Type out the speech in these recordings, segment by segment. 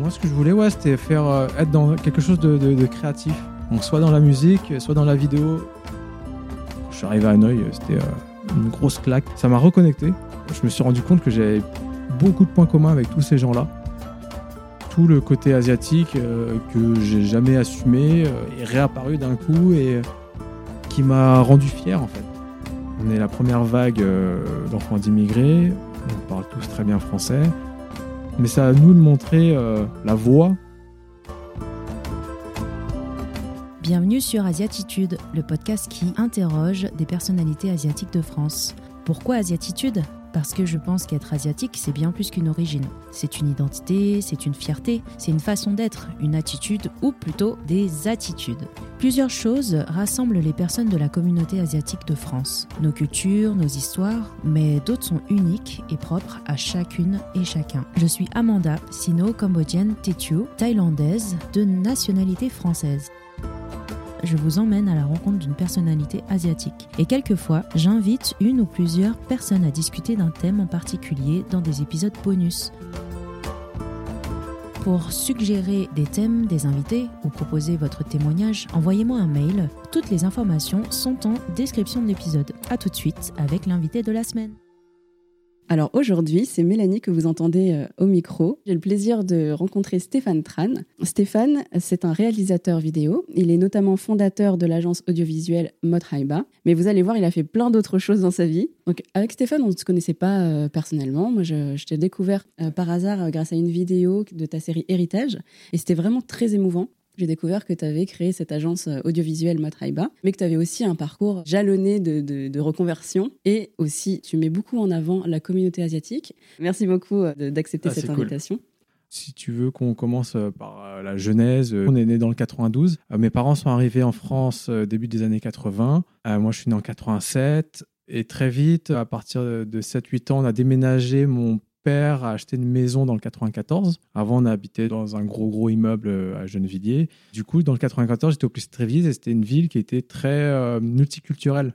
Moi, ce que je voulais, ouais, c'était faire euh, être dans quelque chose de, créatif. Donc, soit dans la musique, soit dans la vidéo. Je suis arrivé à Hanoï, c'était euh, une grosse claque. Ça m'a reconnecté. Je me suis rendu compte que j'avais beaucoup de points communs avec tous ces gens-là. Tout le côté asiatique euh, que j'ai jamais assumé euh, est réapparu d'un coup et euh, qui m'a rendu fier en fait. On est la première vague euh, d'enfants d'immigrés, on parle tous très bien français, mais c'est à nous de montrer euh, la voie. Bienvenue sur Asiatitude, le podcast qui interroge des personnalités asiatiques de France. Pourquoi Asiatitude? Parce que je pense qu'être asiatique, c'est bien plus qu'une origine. C'est une identité, c'est une fierté, c'est une façon d'être, une attitude ou plutôt des attitudes. Plusieurs choses rassemblent les personnes de la communauté asiatique de France. Nos cultures, nos histoires, mais d'autres sont uniques et propres à chacune et chacun. Je suis Amanda, sino-cambodgienne Tetio, thaïlandaise de nationalité française je vous emmène à la rencontre d'une personnalité asiatique. Et quelquefois, j'invite une ou plusieurs personnes à discuter d'un thème en particulier dans des épisodes bonus. Pour suggérer des thèmes, des invités ou proposer votre témoignage, envoyez-moi un mail. Toutes les informations sont en description de l'épisode. A tout de suite avec l'invité de la semaine. Alors aujourd'hui, c'est Mélanie que vous entendez euh, au micro. J'ai le plaisir de rencontrer Stéphane Tran. Stéphane, c'est un réalisateur vidéo. Il est notamment fondateur de l'agence audiovisuelle Mothaiba. Mais vous allez voir, il a fait plein d'autres choses dans sa vie. Donc avec Stéphane, on ne se connaissait pas euh, personnellement. Moi, je, t'ai découvert euh, par hasard grâce à une vidéo de ta série Héritage. Et c'était vraiment très émouvant. J'ai découvert que tu avais créé cette agence euh, audiovisuelle Matraiba, mais que tu avais aussi un parcours jalonné de, de- de reconversion. Et aussi, tu mets beaucoup en avant la communauté asiatique. Merci beaucoup euh, d'accepter Ah, cette cool. invitation. Si tu veux qu'on commence euh, par la genèse, on est né dans le 92. Euh, Mes parents sont arrivés en France début des années 80. Euh, Moi, je suis né en 87. Et très vite, à partir de 7-8 ans, on a déménagé. Mon père a acheté une maison dans le 94. Avant, on habitait dans un gros, gros immeuble euh, à Gennevilliers. Du coup, dans le 94, j'étais au plus Trévise et c'était une ville qui était très euh, multiculturelle.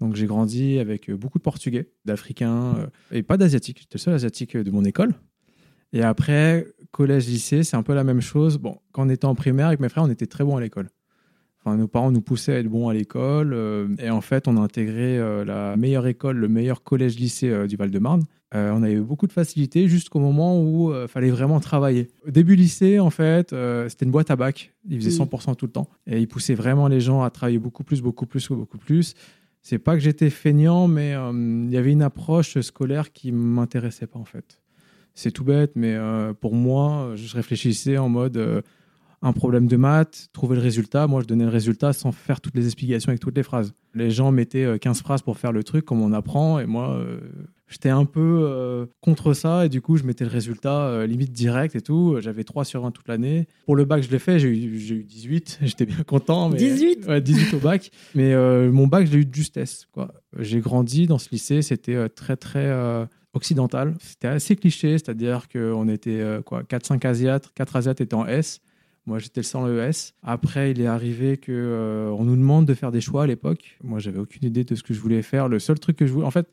Donc, j'ai grandi avec euh, beaucoup de Portugais, d'Africains et pas d'Asiatiques. J'étais le seul Asiatique de mon école. Et après, collège, lycée, c'est un peu la même chose. Bon, quand on était en primaire avec mes frères, on était très bons à l'école. Enfin, nos parents nous poussaient à être bons à l'école. et en fait, on a intégré la meilleure école, le meilleur collège-lycée du Val-de-Marne. Euh, on avait beaucoup de facilité jusqu'au moment où il fallait vraiment travailler. Au début lycée, en fait, euh, c'était une boîte à bac. Ils faisaient Mm. 100% tout le temps. Et ils poussaient vraiment les gens à travailler beaucoup plus, beaucoup plus, beaucoup plus. C'est pas que j'étais feignant, mais euh, il y avait une approche scolaire qui m'intéressait pas, en fait. C'est tout bête, mais euh, pour moi, je réfléchissais en mode euh, un problème de maths, trouver le résultat. Moi, je donnais le résultat sans faire toutes les explications avec toutes les phrases. Les gens mettaient euh, 15 phrases pour faire le truc, comme on apprend, et moi, euh, j'étais un peu euh, contre ça, et du coup, je mettais le résultat euh, limite direct et tout. J'avais 3 sur 20 toute l'année. Pour le bac, je l'ai fait, j'ai eu, j'ai eu 18, j'étais bien content. Mais, 18? Ouais, 18 au bac. Mais euh, mon bac, je l'ai eu de justesse. quoi. J'ai grandi dans ce lycée, c'était euh, très, très euh, occidental. C'était assez cliché, c'est-à-dire qu'on était euh, quoi, 4-5 Asiates, 4 Asiates étaient en S. Moi, j'étais le seul en ES. Après, il est arrivé que euh, on nous demande de faire des choix à l'époque. Moi, j'avais aucune idée de ce que je voulais faire. Le seul truc que je voulais, en fait,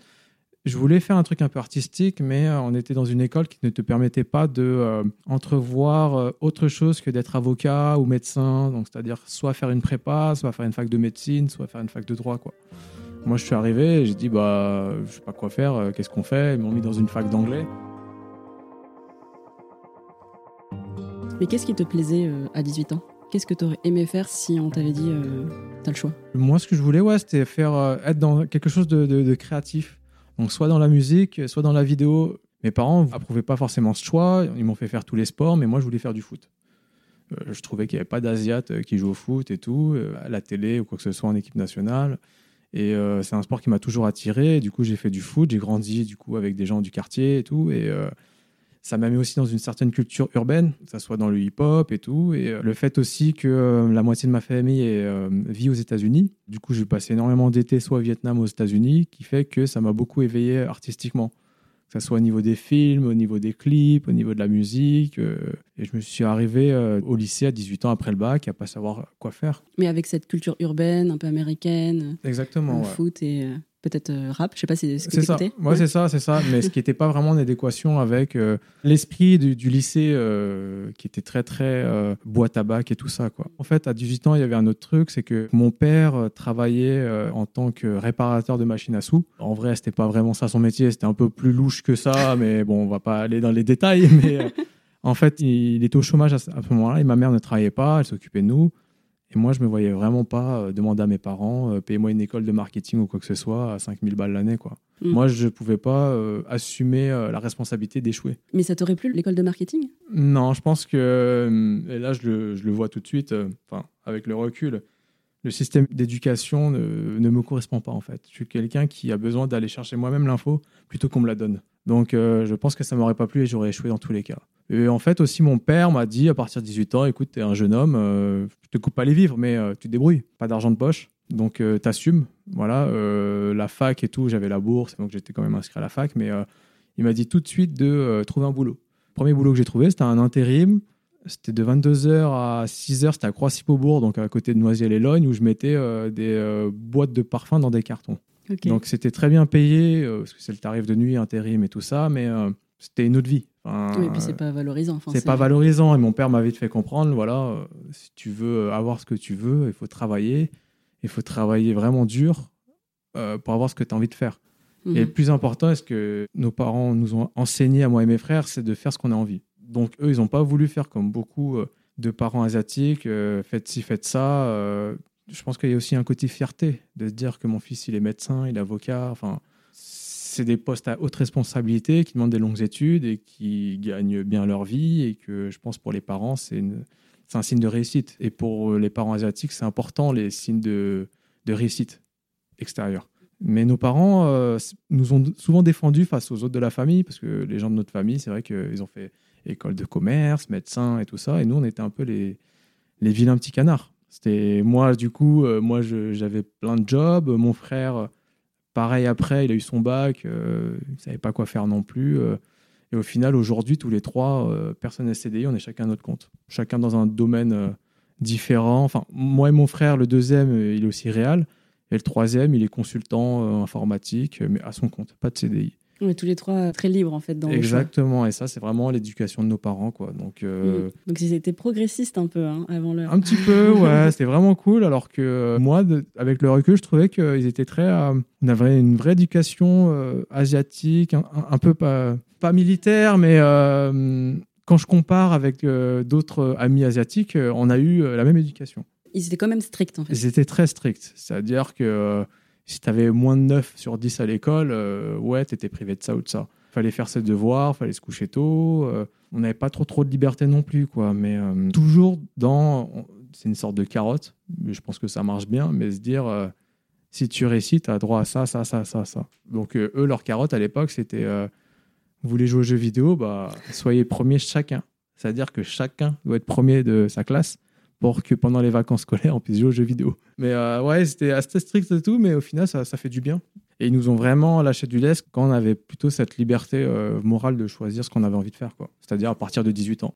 je voulais faire un truc un peu artistique, mais euh, on était dans une école qui ne te permettait pas de euh, entrevoir euh, autre chose que d'être avocat ou médecin. Donc, c'est-à-dire soit faire une prépa, soit faire une fac de médecine, soit faire une fac de droit. Moi, je suis arrivé, j'ai dit bah, je sais pas quoi faire. Qu'est-ce qu'on fait? Ils m'ont mis dans une fac d'anglais. Mais qu'est-ce qui te plaisait euh, à 18 ans? Qu'est-ce que tu aurais aimé faire si on t'avait dit euh, t'as le choix? Moi, ce que je voulais, ouais, c'était faire euh, être dans quelque chose de, créatif. Donc, soit dans la musique, soit dans la vidéo. Mes parents approuvaient pas forcément ce choix. Ils m'ont fait faire tous les sports, mais moi, je voulais faire du foot. Euh, je trouvais qu'il n'y avait pas d'Asiates euh, qui jouent au foot et tout, à la télé ou quoi que ce soit en équipe nationale. Et c'est un sport qui m'a toujours attiré. Du coup, j'ai fait du foot. J'ai grandi du coup avec des gens du quartier et tout. Et ça m'a mis aussi dans une certaine culture urbaine, que ça soit dans le hip-hop et tout. Et euh, le fait aussi que euh, la moitié de ma famille est, euh, vit aux États-Unis. Du coup, j'ai passé énormément d'été soit au Vietnam aux États-Unis, qui fait que ça m'a beaucoup éveillé artistiquement. Que ce soit au niveau des films, au niveau des clips, au niveau de la musique. euh, et je me suis arrivé euh, au lycée à 18 ans après le bac à pas savoir quoi faire. Mais avec cette culture urbaine, un peu américaine, Exactement. le ouais. foot et, peut-être euh, rap. Je sais pas si c'est ce ça. t'écoutais. Ouais, c'est ça, c'est ça. Mais ce qui n'était pas vraiment en adéquation avec euh, l'esprit du, du lycée euh, qui était très, très euh, bois tabac et tout ça. Quoi. En fait, à 18 ans, il y avait un autre truc, c'est que mon père travaillait en tant que réparateur de machines à sous. En vrai, c'était pas vraiment ça son métier, c'était un peu plus louche que ça, mais bon, on va pas aller dans les détails. Mais en fait, il, était au chômage à ce, à ce moment-là et ma mère ne travaillait pas, elle s'occupait de nous. Et moi, je me voyais vraiment pas euh, demander à mes parents, euh, payez-moi une école de marketing ou quoi que ce soit à 5000 balles l'année. quoi. Mm. Moi, je pouvais pas euh, assumer euh, la responsabilité d'échouer. Mais ça t'aurait plu l'école de marketing? Non, je pense que, et là je le, je le vois tout de suite, euh, avec le recul, le système d'éducation ne, ne me correspond pas en fait. Je suis quelqu'un qui a besoin d'aller chercher moi-même l'info plutôt qu'on me la donne. Donc je pense que ça m'aurait pas plu et j'aurais échoué dans tous les cas. Et en fait aussi mon père m'a dit à partir de 18 ans, écoute, t'es un jeune homme, euh, je te coupe pas les vivres, mais euh, tu te débrouilles, pas d'argent de poche. Donc euh, t'assumes, voilà, euh, la fac et tout, j'avais la bourse, donc j'étais quand même inscrit à la fac, mais il m'a dit tout de suite de trouver un boulot. Premier boulot que j'ai trouvé, c'était un intérim. C'était de 22h à 6h, c'était à Croissy-Beaubourg, donc à côté de Noisy-les-Lognes, où je mettais des boîtes de parfum dans des cartons. Donc c'était très bien payé, parce que c'est le tarif de nuit, intérim et tout ça, mais c'était une autre vie. Enfin, oui, et puis c'est pas valorisant. Enfin, c'est pas valorisant. Et mon père m'avait fait comprendre, voilà, euh, si tu veux avoir ce que tu veux, il faut travailler. Il faut travailler vraiment dur euh, pour avoir ce que tu as envie de faire. Mhm. Et le plus important, est ce que nos parents nous ont enseigné à moi et mes frères, c'est de faire ce qu'on a envie. Donc eux, ils n'ont pas voulu faire comme beaucoup euh, de parents asiatiques, euh, faites ci, faites ça. euh, je pense qu'il y a aussi un côté fierté de se dire que mon fils, il est médecin, il est avocat. Enfin, c'est des postes à haute responsabilité qui demandent des longues études et qui gagnent bien leur vie. Et que je pense pour les parents, c'est un signe de réussite. Et pour les parents asiatiques, c'est important les signes de, de réussite extérieure. Mais nos parents euh, nous ont souvent défendus face aux autres de la famille, parce que les gens de notre famille, c'est vrai qu'ils ont fait école de commerce, médecin et tout ça, et nous, on était un peu les, les vilains petits canards. C'était moi, du coup, euh, moi, j'avais plein de jobs. Mon frère, pareil après, il a eu son bac, euh, il savait pas quoi faire non plus. euh, et au final, aujourd'hui, tous les trois, euh, personne CDI, on est chacun à notre compte. Chacun dans un domaine euh, différent. Moi et mon frère, le deuxième, il est aussi réel. Et le troisième, il est consultant informatique, mais à son compte, pas de CDI. On est tous les trois euh, très libres en fait dans. Exactement. Et ça, c'est vraiment l'éducation de nos parents, quoi. Donc, euh, Mhm. Donc ils étaient progressistes un peu hein, avant l'heure. un petit peu, ouais, c'était vraiment cool. Alors que euh, moi, de- avec le recul, je trouvais qu'ils étaient très. euh, on avait une vraie éducation euh, asiatique, un, un- peu pas, pas militaire, mais quand je compare avec d'autres amis asiatiques, on a eu la même éducation. Ils étaient quand même stricts en fait. Ils étaient très stricts. C'est-à-dire que si tu avais moins de 9 sur 10 à l'école, euh, ouais, tu étais privé de ça ou de ça. Fallait faire ses devoirs, fallait se coucher tôt. euh, on n'avait pas trop trop de liberté non plus, quoi. Mais euh, toujours dans. C'est une sorte de carotte. Je pense que ça marche bien, mais se dire. si tu réussis, tu as droit à ça, ça, ça, ça, ça. Donc, eux, leur carotte à l'époque, c'était vous voulez jouer aux jeux vidéo, bah, soyez premier chacun. C'est-à-dire que chacun doit être premier de sa classe pour que pendant les vacances scolaires, on puisse jouer aux jeux vidéo. Mais euh, ouais, c'était assez strict et tout, mais au final, ça, ça fait du bien. Et ils nous ont vraiment lâché du lest quand on avait plutôt cette liberté euh, morale de choisir ce qu'on avait envie de faire. quoi. C'est-à-dire à partir de 18 ans.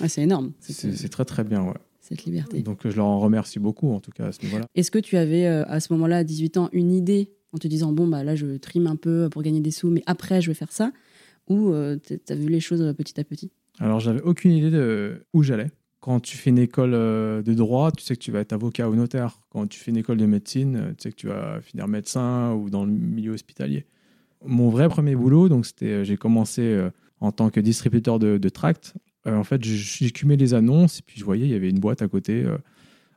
Ah, c'est énorme C'est très très bien, ouais. cette liberté. Donc je leur en remercie beaucoup, en tout cas, à ce niveau-là. Est-ce que tu avais euh, à ce moment-là, à 18 ans, une idée en te disant bon bah là je trime un peu pour gagner des sous, mais après je vais faire ça, ou tu as vu les choses petit à petit? Alors, j'avais aucune idée de où j'allais. Quand tu fais une école euh, de droit, tu sais que tu vas être avocat ou notaire. Quand tu fais une école de médecine, euh, tu sais que tu vas finir médecin ou dans le milieu hospitalier. Mon vrai premier boulot, donc c'était, euh, j'ai commencé en tant que distributeur de, tracts. Euh, en fait, cumulé les annonces et puis je voyais il y avait une boîte à côté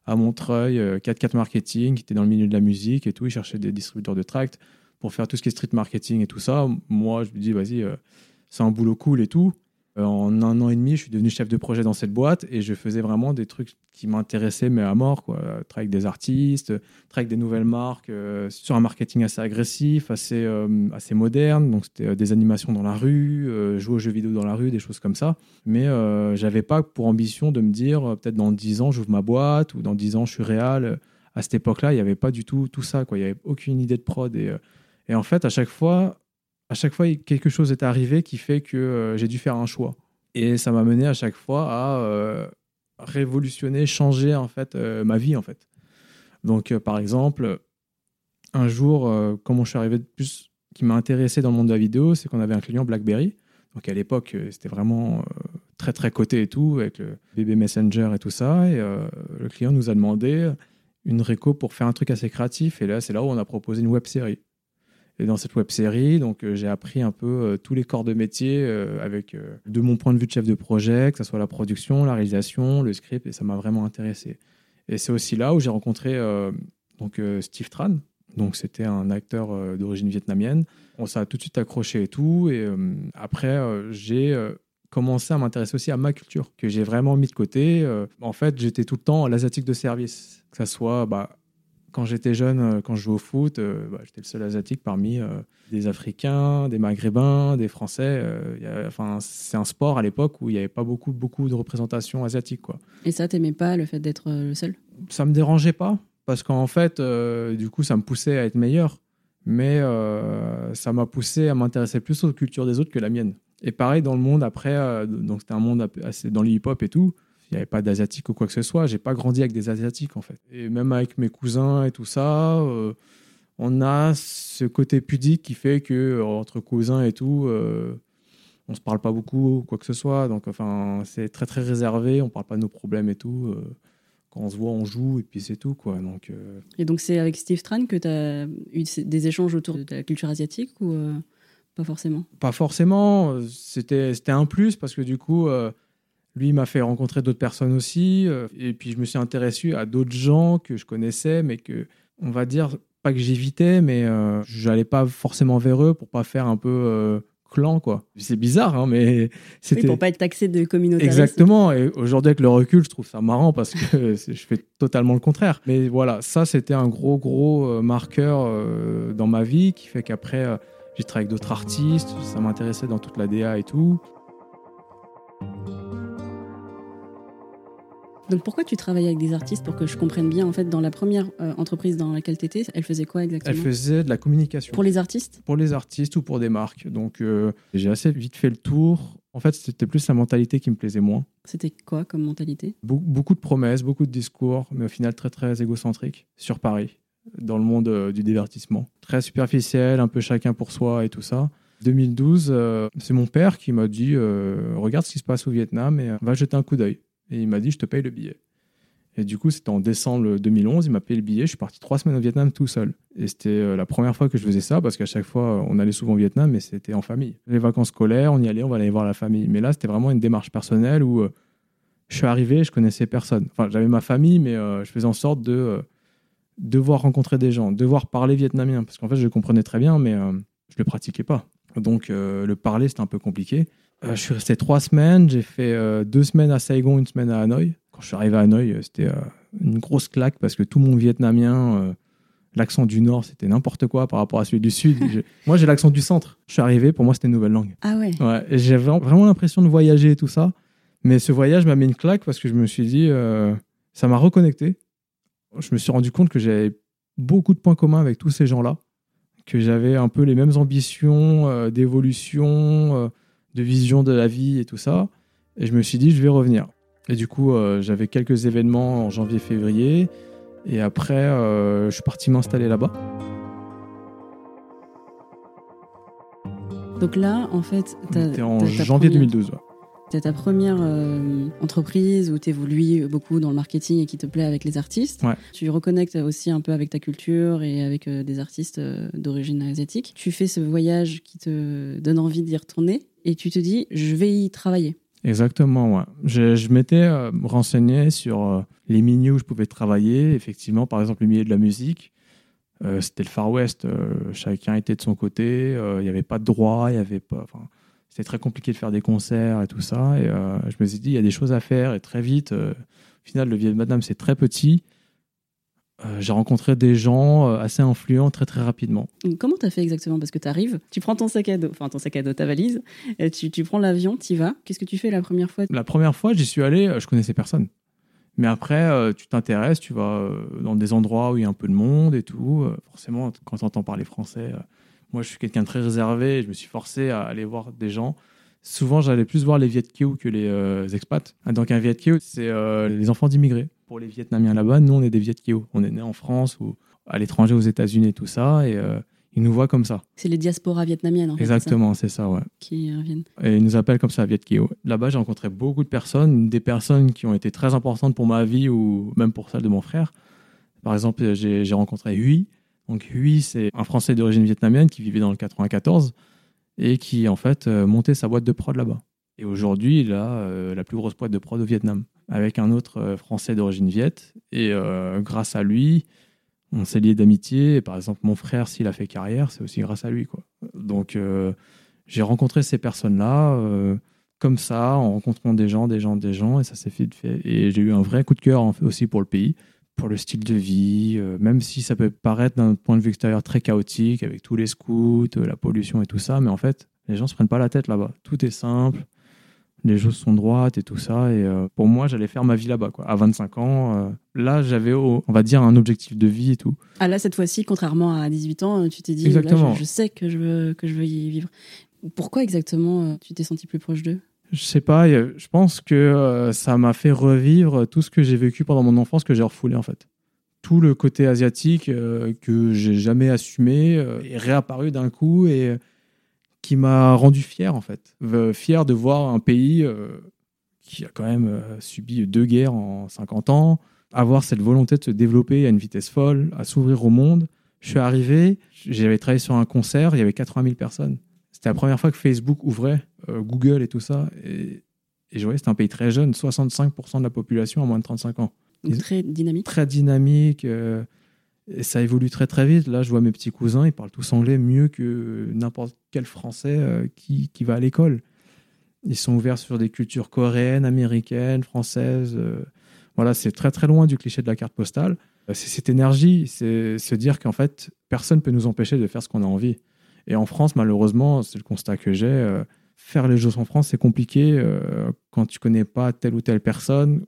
à Montreuil, euh, 4-4 Marketing, qui était dans le milieu de la musique et tout. Ils cherchaient des distributeurs de tracts pour faire tout ce qui est street marketing et tout ça. Moi, je me dis, vas-y, c'est un boulot cool et tout. Euh, en un an et demi, je suis devenu chef de projet dans cette boîte et je faisais vraiment des trucs qui m'intéressaient, mais à mort. Quoi. Avec des artistes, travailler avec des nouvelles marques, euh, sur un marketing assez agressif, assez, euh, assez moderne. Donc, c'était des animations dans la rue, jouer aux jeux vidéo dans la rue, des choses comme ça. Mais j'avais pas pour ambition de me dire, peut-être dans 10 ans, j'ouvre ma boîte ou dans 10 ans, je suis réal. À cette époque-là, il n'y avait pas du tout tout ça. Quoi. Il n'y avait aucune idée de prod. Et, et en fait, à chaque fois, à chaque fois, quelque chose est arrivé qui fait que euh, j'ai dû faire un choix. Et ça m'a mené à chaque fois à euh, révolutionner, changer en fait euh, ma vie en fait. Donc, par exemple, un jour, comment je suis arrivé de plus, qui m'a intéressé dans le monde de la vidéo, c'est qu'on avait un client BlackBerry. Donc à l'époque, c'était vraiment très très coté et tout, avec le bébé Messenger et tout ça. Et le client nous a demandé une réco pour faire un truc assez créatif. Et là, c'est là où on a proposé une web série. Et dans cette web série, donc euh, j'ai appris un peu euh, tous les corps de métier euh, avec, de mon point de vue de chef de projet, que ce soit la production, la réalisation, le script, et ça m'a vraiment intéressé. Et c'est aussi là où j'ai rencontré donc Steve Tran. Donc c'était un acteur d'origine vietnamienne. On s'est tout de suite accroché et tout. Et après, j'ai commencé à m'intéresser aussi à ma culture, que j'ai vraiment mis de côté. en fait, j'étais tout le temps l'asiatique de service, que ce soit bah, quand j'étais jeune, euh, quand je jouais au foot, euh, bah, j'étais le seul asiatique parmi euh, des Africains, des Maghrébins, des Français. enfin, c'est un sport à l'époque où il n'y avait pas beaucoup, beaucoup de représentation asiatique. Quoi. Et ça, t'aimais pas le fait d'être le seul? Ça me dérangeait pas, parce qu'en fait, du coup, ça me poussait à être meilleur. Mais ça m'a poussé à m'intéresser plus aux cultures des autres que la mienne. Et pareil dans le monde après, donc c'était un monde assez dans le hip-hop et tout n'y avait pas d'asiatique ou quoi que ce soit. J'ai pas grandi avec des asiatiques en fait. Et même avec mes cousins et tout ça, euh, on a ce côté pudique qui fait que euh, entre cousins et tout, euh, on se parle pas beaucoup quoi que ce soit. Donc enfin, c'est très très réservé. On parle pas de nos problèmes et tout. quand on se voit, on joue et puis c'est tout quoi. Donc. Et donc c'est avec Steve Tran que tu as eu des échanges autour de la culture asiatique ou pas forcément? Pas forcément. C'était c'était un plus parce que du coup lui m'a fait rencontrer d'autres personnes aussi. Euh, et puis je me suis intéressé à d'autres gens que je connaissais, mais que, on va dire, pas que j'évitais, mais euh, je n'allais pas forcément vers eux pour pas faire un peu euh, clan, quoi. C'est bizarre, hein, mais c'était. Oui, pour pas être taxé de communauté. Exactement. Et aujourd'hui, avec le recul, je trouve ça marrant parce que je fais totalement le contraire. Mais voilà, ça, c'était un gros, gros marqueur dans ma vie qui fait qu'après, j'ai travaillé avec d'autres artistes, ça m'intéressait dans toute la DA et tout. Donc pourquoi tu travailles avec des artistes pour que je comprenne bien en fait dans la première euh, entreprise dans laquelle tu étais, elle faisait quoi exactement? Elle faisait de la communication. Pour les artistes? Pour les artistes ou pour des marques. Donc euh, j'ai assez vite fait le tour. En fait, c'était plus la mentalité qui me plaisait moins. C'était quoi comme mentalité? Beaucoup de promesses, beaucoup de discours, mais au final très très égocentrique sur Paris, dans le monde euh, du divertissement. Très superficiel, un peu chacun pour soi et tout ça. 2012, c'est mon père qui m'a dit regarde ce qui se passe au Vietnam et va jeter un coup d'œil. Et il m'a dit, je te paye le billet. Et du coup, c'était en décembre 2011, il m'a payé le billet. Je suis parti trois semaines au Vietnam tout seul. Et c'était euh, la première fois que je faisais ça, parce qu'à chaque fois, on allait souvent au Vietnam, mais c'était en famille. Les vacances scolaires, on y allait, on va aller voir la famille. Mais là, c'était vraiment une démarche personnelle où euh, je suis arrivé, je connaissais personne. Enfin, j'avais ma famille, mais euh, je faisais en sorte de devoir rencontrer des gens, devoir parler vietnamien, parce qu'en fait, je le comprenais très bien, mais je ne le pratiquais pas. Donc, le parler, c'était un peu compliqué. Euh, je suis resté trois semaines. J'ai fait euh, deux semaines à Saigon, une semaine à Hanoï. Quand je suis arrivé à Hanoï, euh, c'était une grosse claque parce que tout mon vietnamien, l'accent du nord, c'était n'importe quoi par rapport à celui du sud. moi, j'ai l'accent du centre. Je suis arrivé, pour moi, c'était une nouvelle langue. Ah ouais. ouais J'avais vraiment l'impression de voyager et tout ça. Mais ce voyage m'a mis une claque parce que je me suis dit, ça m'a reconnecté. Je me suis rendu compte que j'avais beaucoup de points communs avec tous ces gens-là, que j'avais un peu les mêmes ambitions d'évolution de vision de la vie et tout ça. Et je me suis dit, je vais revenir. Et du coup, euh, j'avais quelques événements en janvier-février. Et après, euh, je suis parti m'installer là-bas. Donc là, en fait, c'était en janvier 2012. C'est ta première euh, entreprise où tu évolues beaucoup dans le marketing et qui te plaît avec les artistes. Tu reconnectes aussi un peu avec ta culture et avec des artistes d'origine asiatique. Tu fais ce voyage qui te donne envie d'y retourner et tu te dis, je vais y travailler. Exactement, ouais. Je, je m'étais euh, renseigné sur euh, les milieux où je pouvais travailler. Effectivement, par exemple, le milieu de la musique, euh, c'était le Far West. chacun était de son côté. Il n'y avait pas de droit. Il y avait pas. C'était très compliqué de faire des concerts et tout ça. Et je me suis dit, il y a des choses à faire. Et très vite, au final, le Madame, c'est très petit. Euh, j'ai rencontré des gens euh, assez influents très très rapidement. Comment tu as fait exactement? Parce que tu arrives, tu prends ton sac à dos, enfin ton sac à dos, ta valise, et tu, tu prends l'avion, tu y vas. Qu'est-ce que tu fais la première fois? La première fois, j'y suis allé, euh, je connaissais personne. Mais après, tu t'intéresses, tu vas dans des endroits où il y a un peu de monde et tout. Forcément, quand tu entends parler français, moi je suis quelqu'un de très réservé, je me suis forcé à aller voir des gens. souvent j'allais plus voir les Viet Kieu que les euh, expats. Ah, donc un Viet Kieu, c'est euh, les enfants d'immigrés. Pour les Vietnamiens là-bas, nous on est des Viet Kieu. On est né en France ou à l'étranger aux États-Unis et tout ça, et euh, ils nous voient comme ça. C'est les diasporas vietnamiennes, en fait, Exactement, c'est ça, ouais. qui reviennent. Et ils nous appellent comme ça Viet Kieu. Là-bas, j'ai rencontré beaucoup de personnes, des personnes qui ont été très importantes pour ma vie ou même pour celle de mon frère. Par exemple, j'ai rencontré Huy. Donc Huy, c'est un Français d'origine vietnamienne qui vivait dans le 94 et qui en fait euh, montait sa boîte de prod là-bas. Et aujourd'hui, il a euh, la plus grosse boîte de prod au Vietnam avec un autre euh, Français d'origine viet. Et grâce à lui, on s'est lié d'amitié. Par exemple, mon frère, s'il a fait carrière, c'est aussi grâce à lui. Quoi. Donc, j'ai rencontré ces personnes-là comme ça, en rencontrant des gens, des gens, des gens, et ça s'est fait. Et j'ai eu un vrai coup de cœur aussi pour le pays, pour le style de vie, euh, même si ça peut paraître d'un point de vue extérieur très chaotique, avec tous les scouts, euh, la pollution et tout ça, mais en fait, les gens se prennent pas la tête là-bas. Tout est simple, les choses sont droites et tout ça. Et euh, pour moi, j'allais faire ma vie là-bas, quoi. À 25 ans, là, j'avais, on va dire, un objectif de vie et tout. Ah là, cette fois-ci, contrairement à 18 ans, tu t'es dit, Exactement. là, je, je sais que je, veux, que je veux y vivre. Pourquoi exactement tu t'es senti plus proche d'eux? Je sais pas, je pense que euh, ça m'a fait revivre tout ce que j'ai vécu pendant mon enfance que j'ai refoulé en fait. Tout le côté asiatique euh, que j'ai jamais assumé euh, est réapparu d'un coup et qui m'a rendu fier en fait. Fier de voir un pays qui a quand même subi deux guerres en 50 ans, avoir cette volonté de se développer à une vitesse folle, à s'ouvrir au monde. Je suis arrivé, j'avais travaillé sur un concert, il y avait 80 000 personnes. C'était la première fois que Facebook ouvrait, euh, Google et tout ça. Et, et je voyais, c'était un pays très jeune, 65% de la population à moins de 35 ans. Ils- Très dynamique. Très dynamique, euh, et ça évolue très très vite. Là, je vois mes petits cousins, ils parlent tous anglais mieux que n'importe quel Français euh, qui, qui va à l'école. Ils sont ouverts sur des cultures coréennes, américaines, françaises. voilà, c'est très très loin du cliché de la carte postale. C'est cette énergie, c'est se dire qu'en fait, personne ne peut nous empêcher de faire ce qu'on a envie. Et en France, malheureusement, c'est le constat que j'ai. euh, faire les choses en France, c'est compliqué euh, quand tu connais pas telle ou telle personne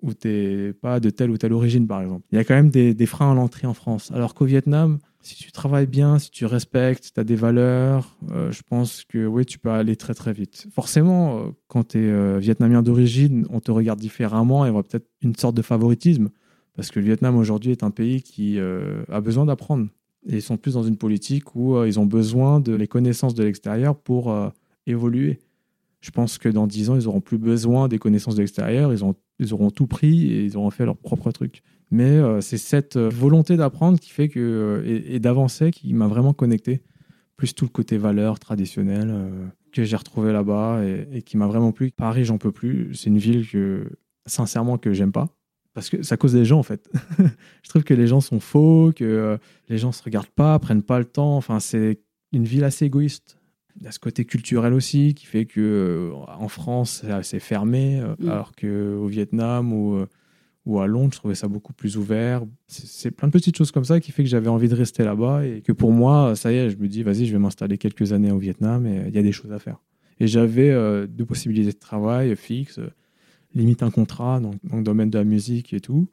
ou t'es pas de telle ou telle origine, par exemple. Il y a quand même des, freins à l'entrée en France. Alors qu'au Vietnam, si tu travailles bien, si tu respectes, tu as des valeurs, euh, je pense que oui, tu peux aller très très vite. Forcément, quand tu es vietnamien d'origine, on te regarde différemment et y aura peut-être une sorte de favoritisme. Parce que le Vietnam aujourd'hui est un pays qui a besoin d'apprendre. Ils sont plus dans une politique où euh, ils ont besoin de les connaissances de l'extérieur pour euh, évoluer. Je pense que dans 10 ans, ils n'auront plus besoin des connaissances de l'extérieur. Ils, ils auront tout pris et ils auront fait leur propre truc. Mais euh, c'est cette volonté d'apprendre qui fait que, et, d'avancer qui m'a vraiment connecté. Plus tout le côté valeur traditionnelle euh, que j'ai retrouvé là-bas et, et qui m'a vraiment plu. Paris, j'en peux plus. C'est une ville que, sincèrement, que j'aime pas. Parce que ça cause des gens, en fait. je trouve que les gens sont faux, que euh, les gens se regardent pas, prennent pas le temps. Enfin, c'est une ville assez égoïste. Il y a ce côté culturel aussi qui fait que euh, en France, c'est assez fermé, euh, Mm. alors qu'au Vietnam ou, ou à Londres, je trouvais ça beaucoup plus ouvert. C'est plein de petites choses comme ça qui fait que j'avais envie de rester là-bas et que pour moi, ça y est, je me dis, vas-y, je vais m'installer quelques années au Vietnam et il y a des choses à faire. Et j'avais deux possibilités de travail fixes, limite un contrat donc, dans le domaine de la musique et tout.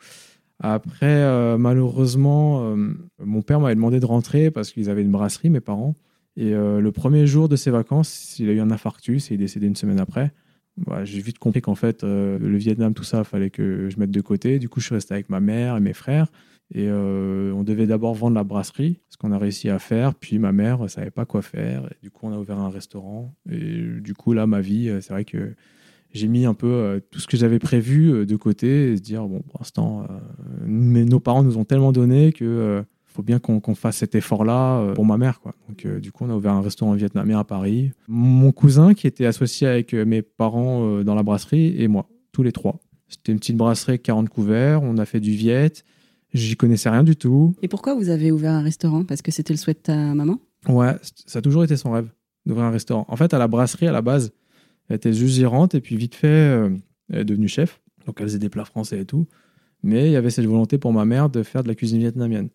Après, euh, malheureusement, euh, mon père m'avait demandé de rentrer parce qu'ils avaient une brasserie, mes parents. Et euh, le premier jour de ses vacances, il a eu un infarctus et il est décédé une semaine après. J'ai vite compris qu'en fait, le Vietnam, tout ça, fallait que je mette de côté. Du coup, je suis resté avec ma mère et mes frères. Et on devait d'abord vendre la brasserie, ce qu'on a réussi à faire. Puis ma mère ne savait pas quoi faire. Du coup, on a ouvert un restaurant. Et du coup, là, ma vie, c'est vrai que j'ai mis un peu euh, tout ce que j'avais prévu euh, de côté et se dire, bon, pour l'instant, euh, mais nos parents nous ont tellement donné que faut bien qu'on fasse cet effort-là pour ma mère. Quoi. Donc, du coup, on a ouvert un restaurant vietnamien à Paris. Mon cousin, qui était associé avec mes parents dans la brasserie, et moi, tous les trois. C'était une petite brasserie avec 40 couverts. On a fait du viet. J'y connaissais rien du tout. Et pourquoi vous avez ouvert un restaurant? Parce que c'était le souhait de ta maman? Ouais, ça a toujours été son rêve d'ouvrir un restaurant. En fait, à la brasserie, à la base, elle était juste gérante et puis vite fait, euh, elle est devenue chef. Donc, elle faisait des plats français et tout. Mais il y avait cette volonté pour ma mère de faire de la cuisine vietnamienne.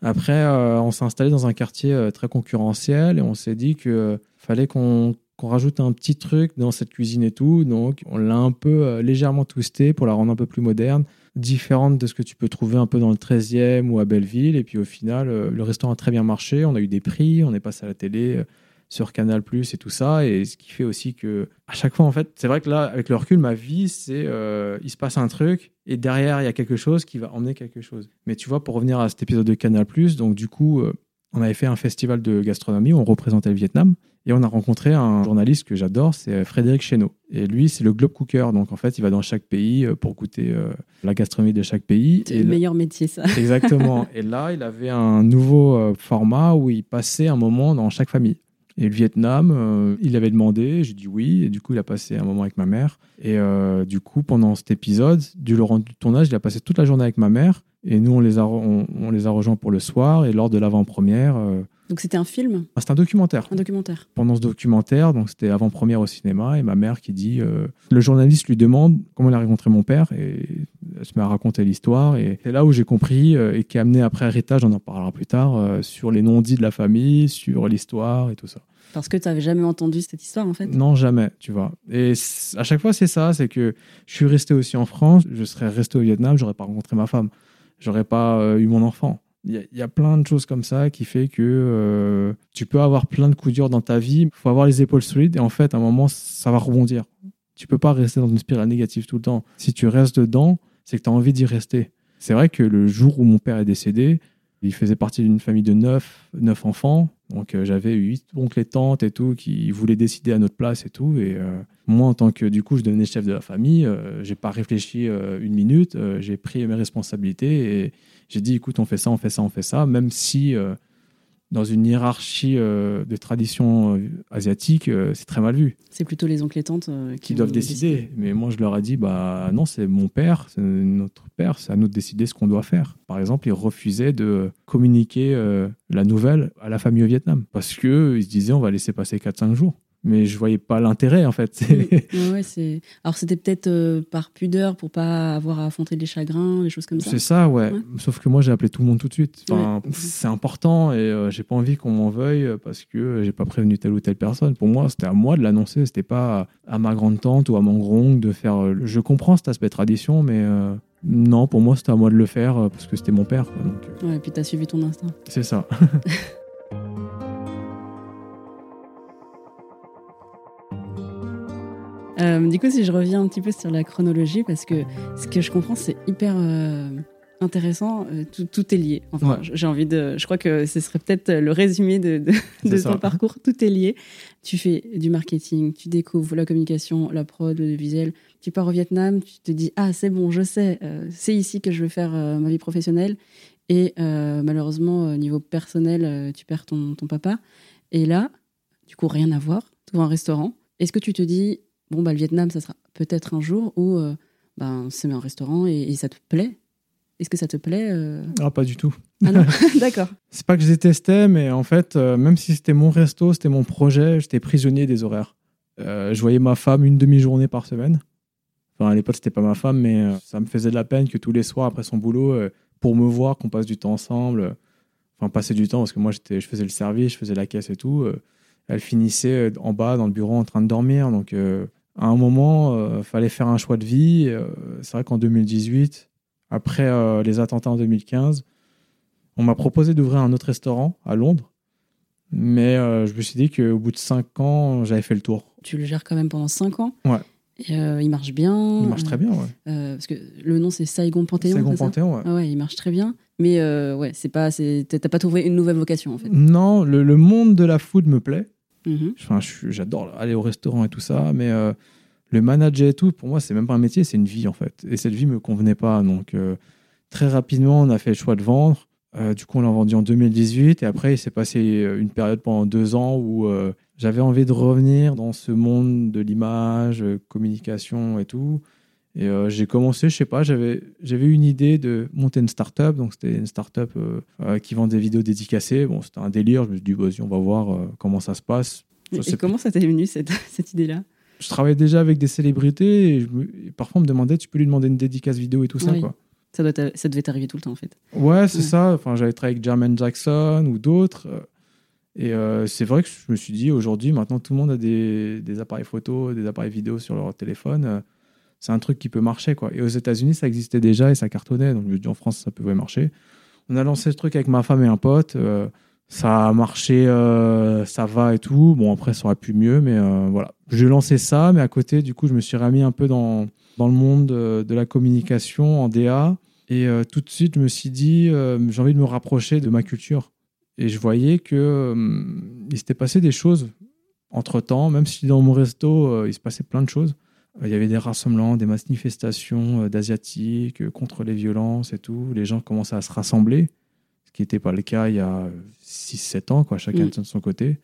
Après, euh, on s'est installé dans un quartier euh, très concurrentiel et on s'est dit qu'il fallait qu'on rajoute un petit truc dans cette cuisine et tout. Donc, on l'a un peu légèrement twisté pour la rendre un peu plus moderne, différente de ce que tu peux trouver un peu dans le 13e ou à Belleville. Et puis, au final, le restaurant a très bien marché. On a eu des prix, on est passé à la télé. Euh, sur Canal Plus et tout ça. Et ce qui fait aussi que, à chaque fois, en fait, c'est vrai que là, avec le recul, ma vie, c'est euh, il se passe un truc et derrière, il y a quelque chose qui va emmener quelque chose. Mais tu vois, pour revenir à cet épisode de Canal Plus, donc du coup, euh, on avait fait un festival de gastronomie où on représentait le Vietnam. Et on a rencontré un journaliste que j'adore, c'est Frédéric Chéneau. Et lui, c'est le globe cooker. Donc, en fait, il va dans chaque pays euh, pour goûter euh, la gastronomie de chaque pays. C'est le meilleur métier, ça. Exactement. et là, il avait un nouveau euh, format où il passait un moment dans chaque famille. Et le Vietnam, il avait demandé, j'ai dit oui, et du coup, il a passé un moment avec ma mère. Et du coup, pendant cet épisode, du Laurent du tournage, il a passé toute la journée avec ma mère. Et nous, on les a, on, les a rejoints pour le soir. Et lors de l'avant-première, donc c'était un film? Ah, C'est un documentaire. Un documentaire. Pendant ce documentaire, donc c'était avant-première au cinéma, et ma mère qui dit, euh, le journaliste lui demande comment il a rencontré mon père, et elle se met à raconter l'histoire, et c'est là où j'ai compris, euh, et qui a amené après héritage, on en parlera plus tard, euh, sur les non-dits de la famille, sur l'histoire et tout ça. Parce que tu n'avais jamais entendu cette histoire, en fait Non, jamais, tu vois. Et à chaque fois, c'est ça, c'est que je suis resté aussi en France, je serais resté au Vietnam, j'aurais pas rencontré ma femme, j'aurais pas eu mon enfant. Il y, a plein de choses comme ça qui fait que euh, tu peux avoir plein de coups durs dans ta vie. Il faut avoir les épaules solides et en fait, à un moment, ça va rebondir. Tu peux pas rester dans une spirale négative tout le temps. Si tu restes dedans, c'est que tu as envie d'y rester. C'est vrai que le jour où mon père est décédé, il faisait partie d'une famille de neuf, neuf enfants. Donc euh, j'avais huit oncles et tantes et tout qui voulaient décider à notre place et tout. Et euh, moi, en tant que du coup, je devenais chef de la famille, j'ai pas réfléchi une minute. j'ai pris mes responsabilités et j'ai dit, écoute, on fait ça, on fait ça, on fait ça, même si euh, dans une hiérarchie euh, de tradition euh, asiatique, c'est très mal vu. C'est plutôt les oncles et tantes qui, doivent décider. Mais moi, je leur ai dit, bah non, c'est mon père, c'est notre père, c'est à nous de décider ce qu'on doit faire. Par exemple, ils refusaient de communiquer la nouvelle à la famille au Vietnam parce qu'ils se disaient, on va laisser passer 4-5 jours mais je voyais pas l'intérêt en fait. ouais, c'est... Alors c'était peut-être euh, par pudeur pour pas avoir à affronter des chagrins, des choses comme ça. C'est ça, ouais. Sauf que moi j'ai appelé tout le monde tout de suite. C'est important et euh, j'ai pas envie qu'on m'en veuille parce que j'ai pas prévenu telle ou telle personne. Pour moi, c'était à moi de l'annoncer, c'était pas à ma grande tante ou à mon grand de faire. Euh, je comprends cet aspect tradition, mais non, pour moi c'était à moi de le faire parce que c'était mon père. Ouais, et puis t'as suivi ton instinct. C'est ça. Euh, du coup, si je reviens un petit peu sur la chronologie, parce que ce que je comprends, c'est hyper euh, intéressant. Euh, tout, est lié. Enfin, j'ai envie de. Je crois que ce serait peut-être le résumé de, de, ton parcours. Tout est lié. Tu fais du marketing, tu découvres la communication, la prod, le visuel. Tu pars au Vietnam, tu te dis ah c'est bon, je sais, c'est ici que je veux faire ma vie professionnelle. Et malheureusement, au niveau personnel, tu perds ton, ton papa. Et là, du coup, rien à voir. Tu vois un restaurant. Est-ce que tu te dis bon, bah, le Vietnam, ça sera peut-être un jour où euh, ben, c'est un restaurant et, ça te plaît? Est-ce que ça te plaît euh? Ah, pas du tout. Ah non, d'accord. C'est pas que je détestais, mais en fait, euh, même si c'était mon resto, c'était mon projet, j'étais prisonnier des horaires. je voyais ma femme une demi-journée par semaine. Enfin, à l'époque, c'était pas ma femme, mais ça me faisait de la peine que tous les soirs, après son boulot, pour me voir, qu'on passe du temps ensemble, enfin, passer du temps, parce que moi, je faisais le service, je faisais la caisse et tout. elle finissait en bas, dans le bureau, en train de dormir. Donc, à un moment, il euh, fallait faire un choix de vie. Euh, c'est vrai qu'en 2018, après euh, les attentats en 2015, on m'a proposé d'ouvrir un autre restaurant à Londres. Mais je me suis dit qu'au bout de cinq ans, j'avais fait le tour. Tu le gères quand même pendant cinq ans Ouais. Et, il marche bien. Il marche très bien, ouais. parce que le nom c'est Saigon Panthéon. Saigon Panthéon, ouais. Ah ouais. Il marche très bien. Mais ouais, c'est pas, t'as pas trouvé une nouvelle vocation en fait. Non, le, le monde de la food me plaît. Mhm. Enfin, j'adore aller au restaurant et tout ça, mais euh, le manager et tout, pour moi, c'est même pas un métier, c'est une vie en fait. Et cette vie me convenait pas. Donc, euh, très rapidement, on a fait le choix de vendre. Euh, du coup, on l'a vendu en 2018. Et après, il s'est passé une période pendant deux ans où j'avais envie de revenir dans ce monde de l'image, communication et tout. Et euh, j'ai commencé, je sais pas, j'avais une idée de monter une start-up. Donc c'était une start-up euh, euh, qui vend des vidéos dédicacées. Bon, c'était un délire. Je me suis dit, vas-y, on va voir comment ça se passe. et, comment ça t'est venu cette, cette idée-là? Je travaillais déjà avec des célébrités et, parfois on me demandait, tu peux lui demander une dédicace vidéo et tout ça, quoi. Ça, doit ça devait t'arriver tout le temps en fait. Ouais, c'est ça. Enfin, j'avais travaillé avec Jermaine Jackson ou d'autres. Et c'est vrai que je me suis dit, aujourd'hui, maintenant, tout le monde a des, des appareils photo, des appareils vidéo sur leur téléphone c'est un truc qui peut marcher. Quoi. Et aux États-Unis, ça existait déjà et ça cartonnait. Donc je me dis en France, ça pouvait marcher. On a lancé ce truc avec ma femme et un pote. Euh, Ça a marché, euh, ça va et tout. Bon, après, ça aurait pu mieux, mais euh, voilà. J'ai lancé ça, mais à côté, du coup, je me suis remis un peu dans, dans le monde de, la communication en DA. Et tout de suite, je me suis dit, j'ai envie de me rapprocher de ma culture. Et je voyais que il s'était passé des choses entre temps, même si dans mon resto, il se passait plein de choses. Euh, Il y avait des rassemblements, des manifestations euh, d'Asiatiques euh, contre les violences et tout. Les gens commençaient à se rassembler, ce qui n'était pas le cas il y a 6-7 ans, quoi, chacun Mm. de son côté.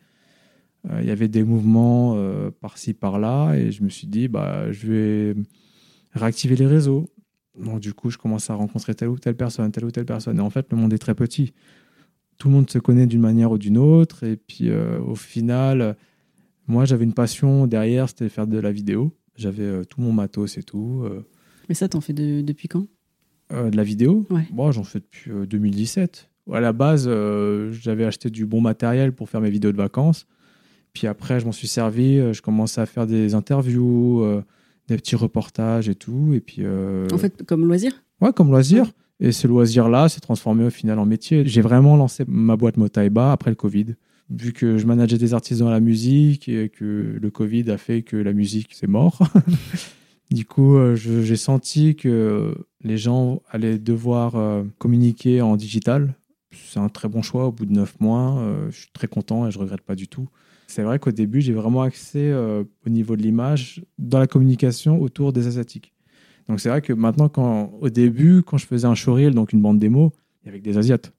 Euh, il y avait des mouvements euh, par-ci, par-là, et je me suis dit, bah, je vais réactiver les réseaux. Donc, du coup, je commence à rencontrer telle ou telle personne, telle ou telle personne. Et en fait, le monde est très petit. Tout le monde se connaît d'une manière ou d'une autre. Et puis, euh, au final, moi, j'avais une passion derrière, c'était faire de la vidéo. J'avais euh, tout mon matos et tout. euh, Mais ça, t'en fais de- depuis quand? Euh, de la vidéo? Ouais. Moi, j'en fais depuis euh, 2017. À la base, j'avais acheté du bon matériel pour faire mes vidéos de vacances. Puis après, je m'en suis servi. Je commençais à faire des interviews, des petits reportages et tout. Et puis, En fait, comme loisir? Ouais, comme loisir. Et ce loisir-là s'est transformé au final en métier. J'ai vraiment lancé ma boîte Motaiba après le Covid. Vu que je manageais des artistes dans la musique et que le Covid a fait que la musique, c'est mort. du coup, euh, j'ai senti que les gens allaient devoir euh, communiquer en digital. C'est un très bon choix au bout de neuf mois. Euh, je suis très content et je regrette pas du tout. C'est vrai qu'au début, j'ai vraiment axé au niveau de l'image dans la communication autour des Asiatiques. Donc c'est vrai que maintenant, quand, au début, quand je faisais un showreel, donc une bande démo, il y avait des Asiates.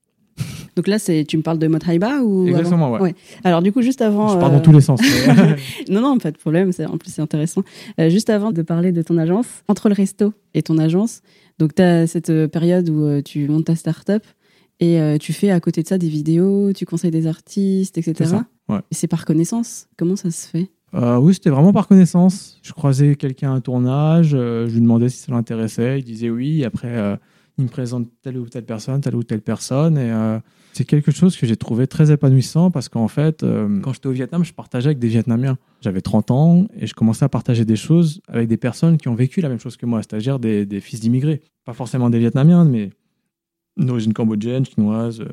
Donc là, c'est, tu me parles de Motraiba ou Exactement, avant ouais. Alors du coup, juste avant... je pars euh, dans tous les sens. Non, non, pas de problème. c'est- En plus, c'est intéressant. Euh, juste avant de parler de ton agence, entre le resto et ton agence, donc tu as cette euh, période où tu montes ta start-up et euh, tu fais à côté de ça des vidéos, tu conseilles des artistes, etc. C'est ouais. Et c'est par connaissance? Comment ça se fait? Euh, oui, c'était vraiment par connaissance. Je croisais quelqu'un à un tournage, euh, je lui demandais si ça l'intéressait, il disait oui. Après, il me présente telle ou telle personne, telle ou telle personne. Et c'est quelque chose que j'ai trouvé très épanouissant parce qu'en fait, euh, quand j'étais au Vietnam, je partageais avec des Vietnamiens. J'avais 30 ans et je commençais à partager des choses avec des personnes qui ont vécu la même chose que moi, c'est-à-dire des, des fils d'immigrés. Pas forcément des Vietnamiens, mais d'origine cambodgienne, chinoise euh,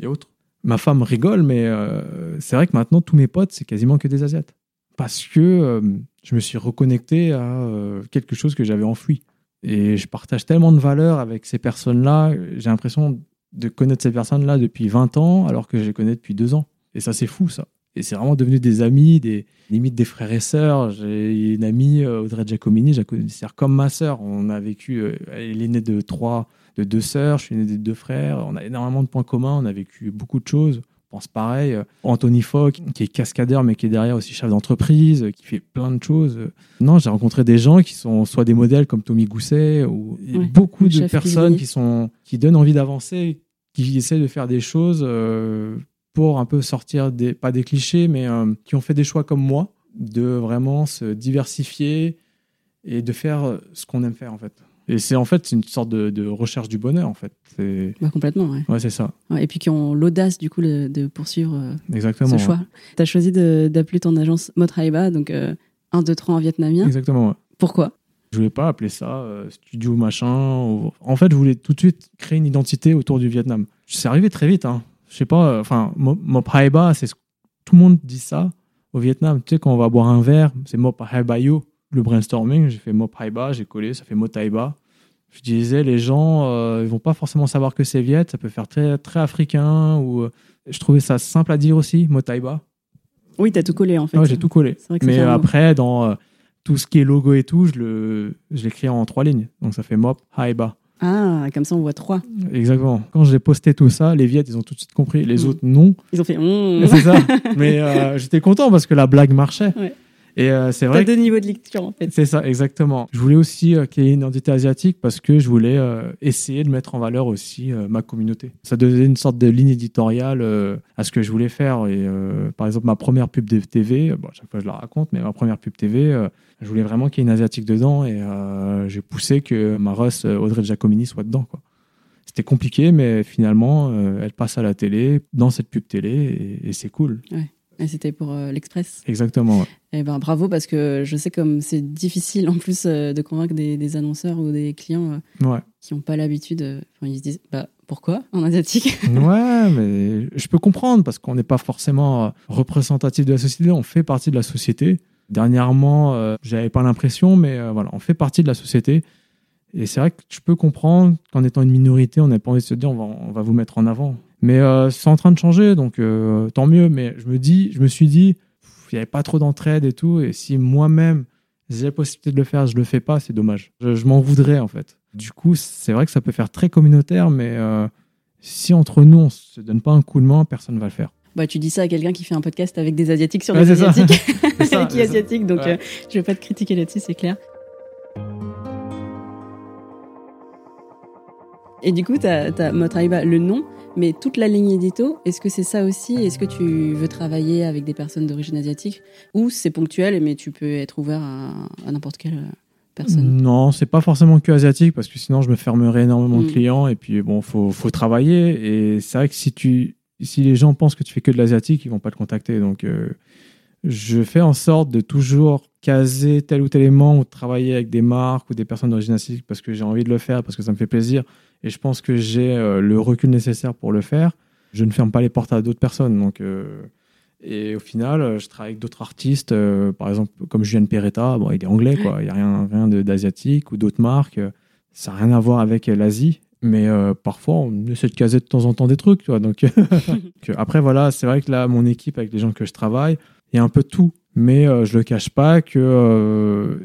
et autres. Ma femme rigole, mais euh, c'est vrai que maintenant, tous mes potes, c'est quasiment que des Asiates parce que je me suis reconnecté à quelque chose que j'avais enfoui. Et je partage tellement de valeurs avec ces personnes-là, j'ai l'impression de connaître ces personnes-là depuis 20 ans, alors que je les connais depuis deux ans. Et ça, c'est fou, ça. Et c'est vraiment devenu des amis, des limite des frères et sœurs. J'ai une amie, euh, Audrey Giacomini, je la considère comme ma sœur. On a vécu, euh, elle est née de trois, de deux sœurs, je suis né des deux frères. On a énormément de points communs, on a vécu beaucoup de choses pense pareil. Euh, Anthony Fogg, qui est cascadeur, mais qui est derrière aussi chef d'entreprise, qui fait plein de choses. Non, j'ai rencontré des gens qui sont soit des modèles comme Tommy Gousset, ou Ouais, beaucoup de personnes qui, sont, qui donnent envie d'avancer, qui essaient de faire des choses euh, pour un peu sortir, des, pas des clichés, mais euh, qui ont fait des choix comme moi, de vraiment se diversifier et de faire ce qu'on aime faire, en fait. Et c'est en fait une sorte de, de recherche du bonheur, en fait. Bah, Complètement, ouais. ouais, c'est ça, Ouais, Et puis qui ont l'audace, du coup, de poursuivre euh, exactement. ce ouais. choix. Tu as choisi d'appeler ton agence Motraiba, donc euh, 1, 2, 3 en vietnamien. Exactement, ouais. Pourquoi? Je voulais pas appeler ça euh, studio machin. ou- En fait, je voulais tout de suite créer une identité autour du Vietnam. C'est arrivé très vite. Hein. Je sais pas. euh, Enfin, Mo- Mop Hai Ba, c'est ce- tout le monde dit ça au Vietnam. Tu sais, quand on va boire un verre, c'est Mop Hai Ba Yo. Le brainstorming, j'ai fait Mop Hai Ba, j'ai collé, ça fait Mot Hai Ba. Je disais, les gens, euh, ils vont pas forcément savoir que c'est Viet. Ça peut faire très, très africain. Ou euh, je trouvais ça simple à dire aussi, Mot Hai Ba. Oui, tu as tout collé, en fait. Ouais, j'ai tout collé. Mais après, dans tout ce qui est logo et tout, je le, je l'écris en trois lignes. Donc ça fait Mop, Haiba. Ah, comme ça, on voit 3. Exactement. Quand j'ai posté tout ça, les Viettes, ils ont tout de suite compris. Les Mm. autres, non. Ils ont fait. Mmh. C'est ça. Mais euh, j'étais content parce que la blague marchait. Ouais. Et euh, c'est T'as vrai que deux niveaux de lecture, en fait. c'est ça, exactement. Je voulais aussi euh, qu'il y ait une identité asiatique parce que je voulais euh, essayer de mettre en valeur aussi ma communauté. Ça donnait une sorte de ligne éditoriale à ce que je voulais faire. Et par exemple, ma première pub de TV, bon, à chaque fois je la raconte, mais ma première pub TV, je voulais vraiment qu'il y ait une asiatique dedans et j'ai poussé que ma Russ Audrey Giacomini soit dedans. Quoi. C'était compliqué, mais finalement, euh, elle passe à la télé, dans cette pub télé, et, et c'est cool. Ouais. Et c'était pour euh, l'Express. Exactement. ouais. Eh ben bravo parce que je sais comme c'est difficile en plus euh, de convaincre des, des annonceurs ou des clients euh, Ouais. qui n'ont pas l'habitude. Enfin, ils se disent bah pourquoi en asiatique? Ouais, mais je peux comprendre parce qu'on n'est pas forcément représentatif de la société, on fait partie de la société. Dernièrement, j'avais pas l'impression, mais voilà, on fait partie de la société. Et c'est vrai que je peux comprendre qu'en étant une minorité, on n'a pas envie de se dire on va, on va vous mettre en avant. Mais euh, c'est en train de changer, donc euh, tant mieux. Mais je me dis, je me suis dit, il n'y avait pas trop d'entraide et tout. Et si moi-même j'ai la possibilité de le faire, je le fais pas, c'est dommage. Je, je m'en voudrais en fait. Du coup, c'est vrai que ça peut faire très communautaire, mais euh, si entre nous on se donne pas un coup de main, personne va le faire. Bah tu dis ça à quelqu'un qui fait un podcast avec des asiatiques sur Ouais, des ça. asiatiques, C'est ça, qui est c'est ça. asiatique, donc Ouais. je vais pas te critiquer là-dessus, c'est clair. Et du coup, tu as, Motraiba, le nom, mais toute la ligne édito, est-ce que c'est ça aussi? Est-ce que tu veux travailler avec des personnes d'origine asiatique? Ou c'est ponctuel, mais tu peux être ouvert à, à n'importe quelle personne? Non, c'est pas forcément que asiatique parce que sinon je me fermerais énormément de Mm. clients. Et puis bon, faut, faut travailler. Et c'est vrai que si tu si les gens pensent que tu fais que de l'asiatique, ils vont pas te contacter. Donc euh, je fais en sorte de toujours caser tel ou tel élément ou de travailler avec des marques ou des personnes d'origine asiatique parce que j'ai envie de le faire, parce que ça me fait plaisir et je pense que j'ai euh, le recul nécessaire pour le faire. Je ne ferme pas les portes à d'autres personnes. Donc euh, et au final, euh, je travaille avec d'autres artistes, par exemple comme Julien Peretta, bon, il est anglais, quoi. Il n'y a rien, rien d'asiatique ou d'autres marques. Ça n'a rien à voir avec l'Asie. Mais parfois, on essaie de caser de temps en temps des trucs. Tu vois, donc, après, voilà, c'est vrai que là, mon équipe, avec les gens que je travaille, y a un peu de tout. Mais euh, je le cache pas que euh,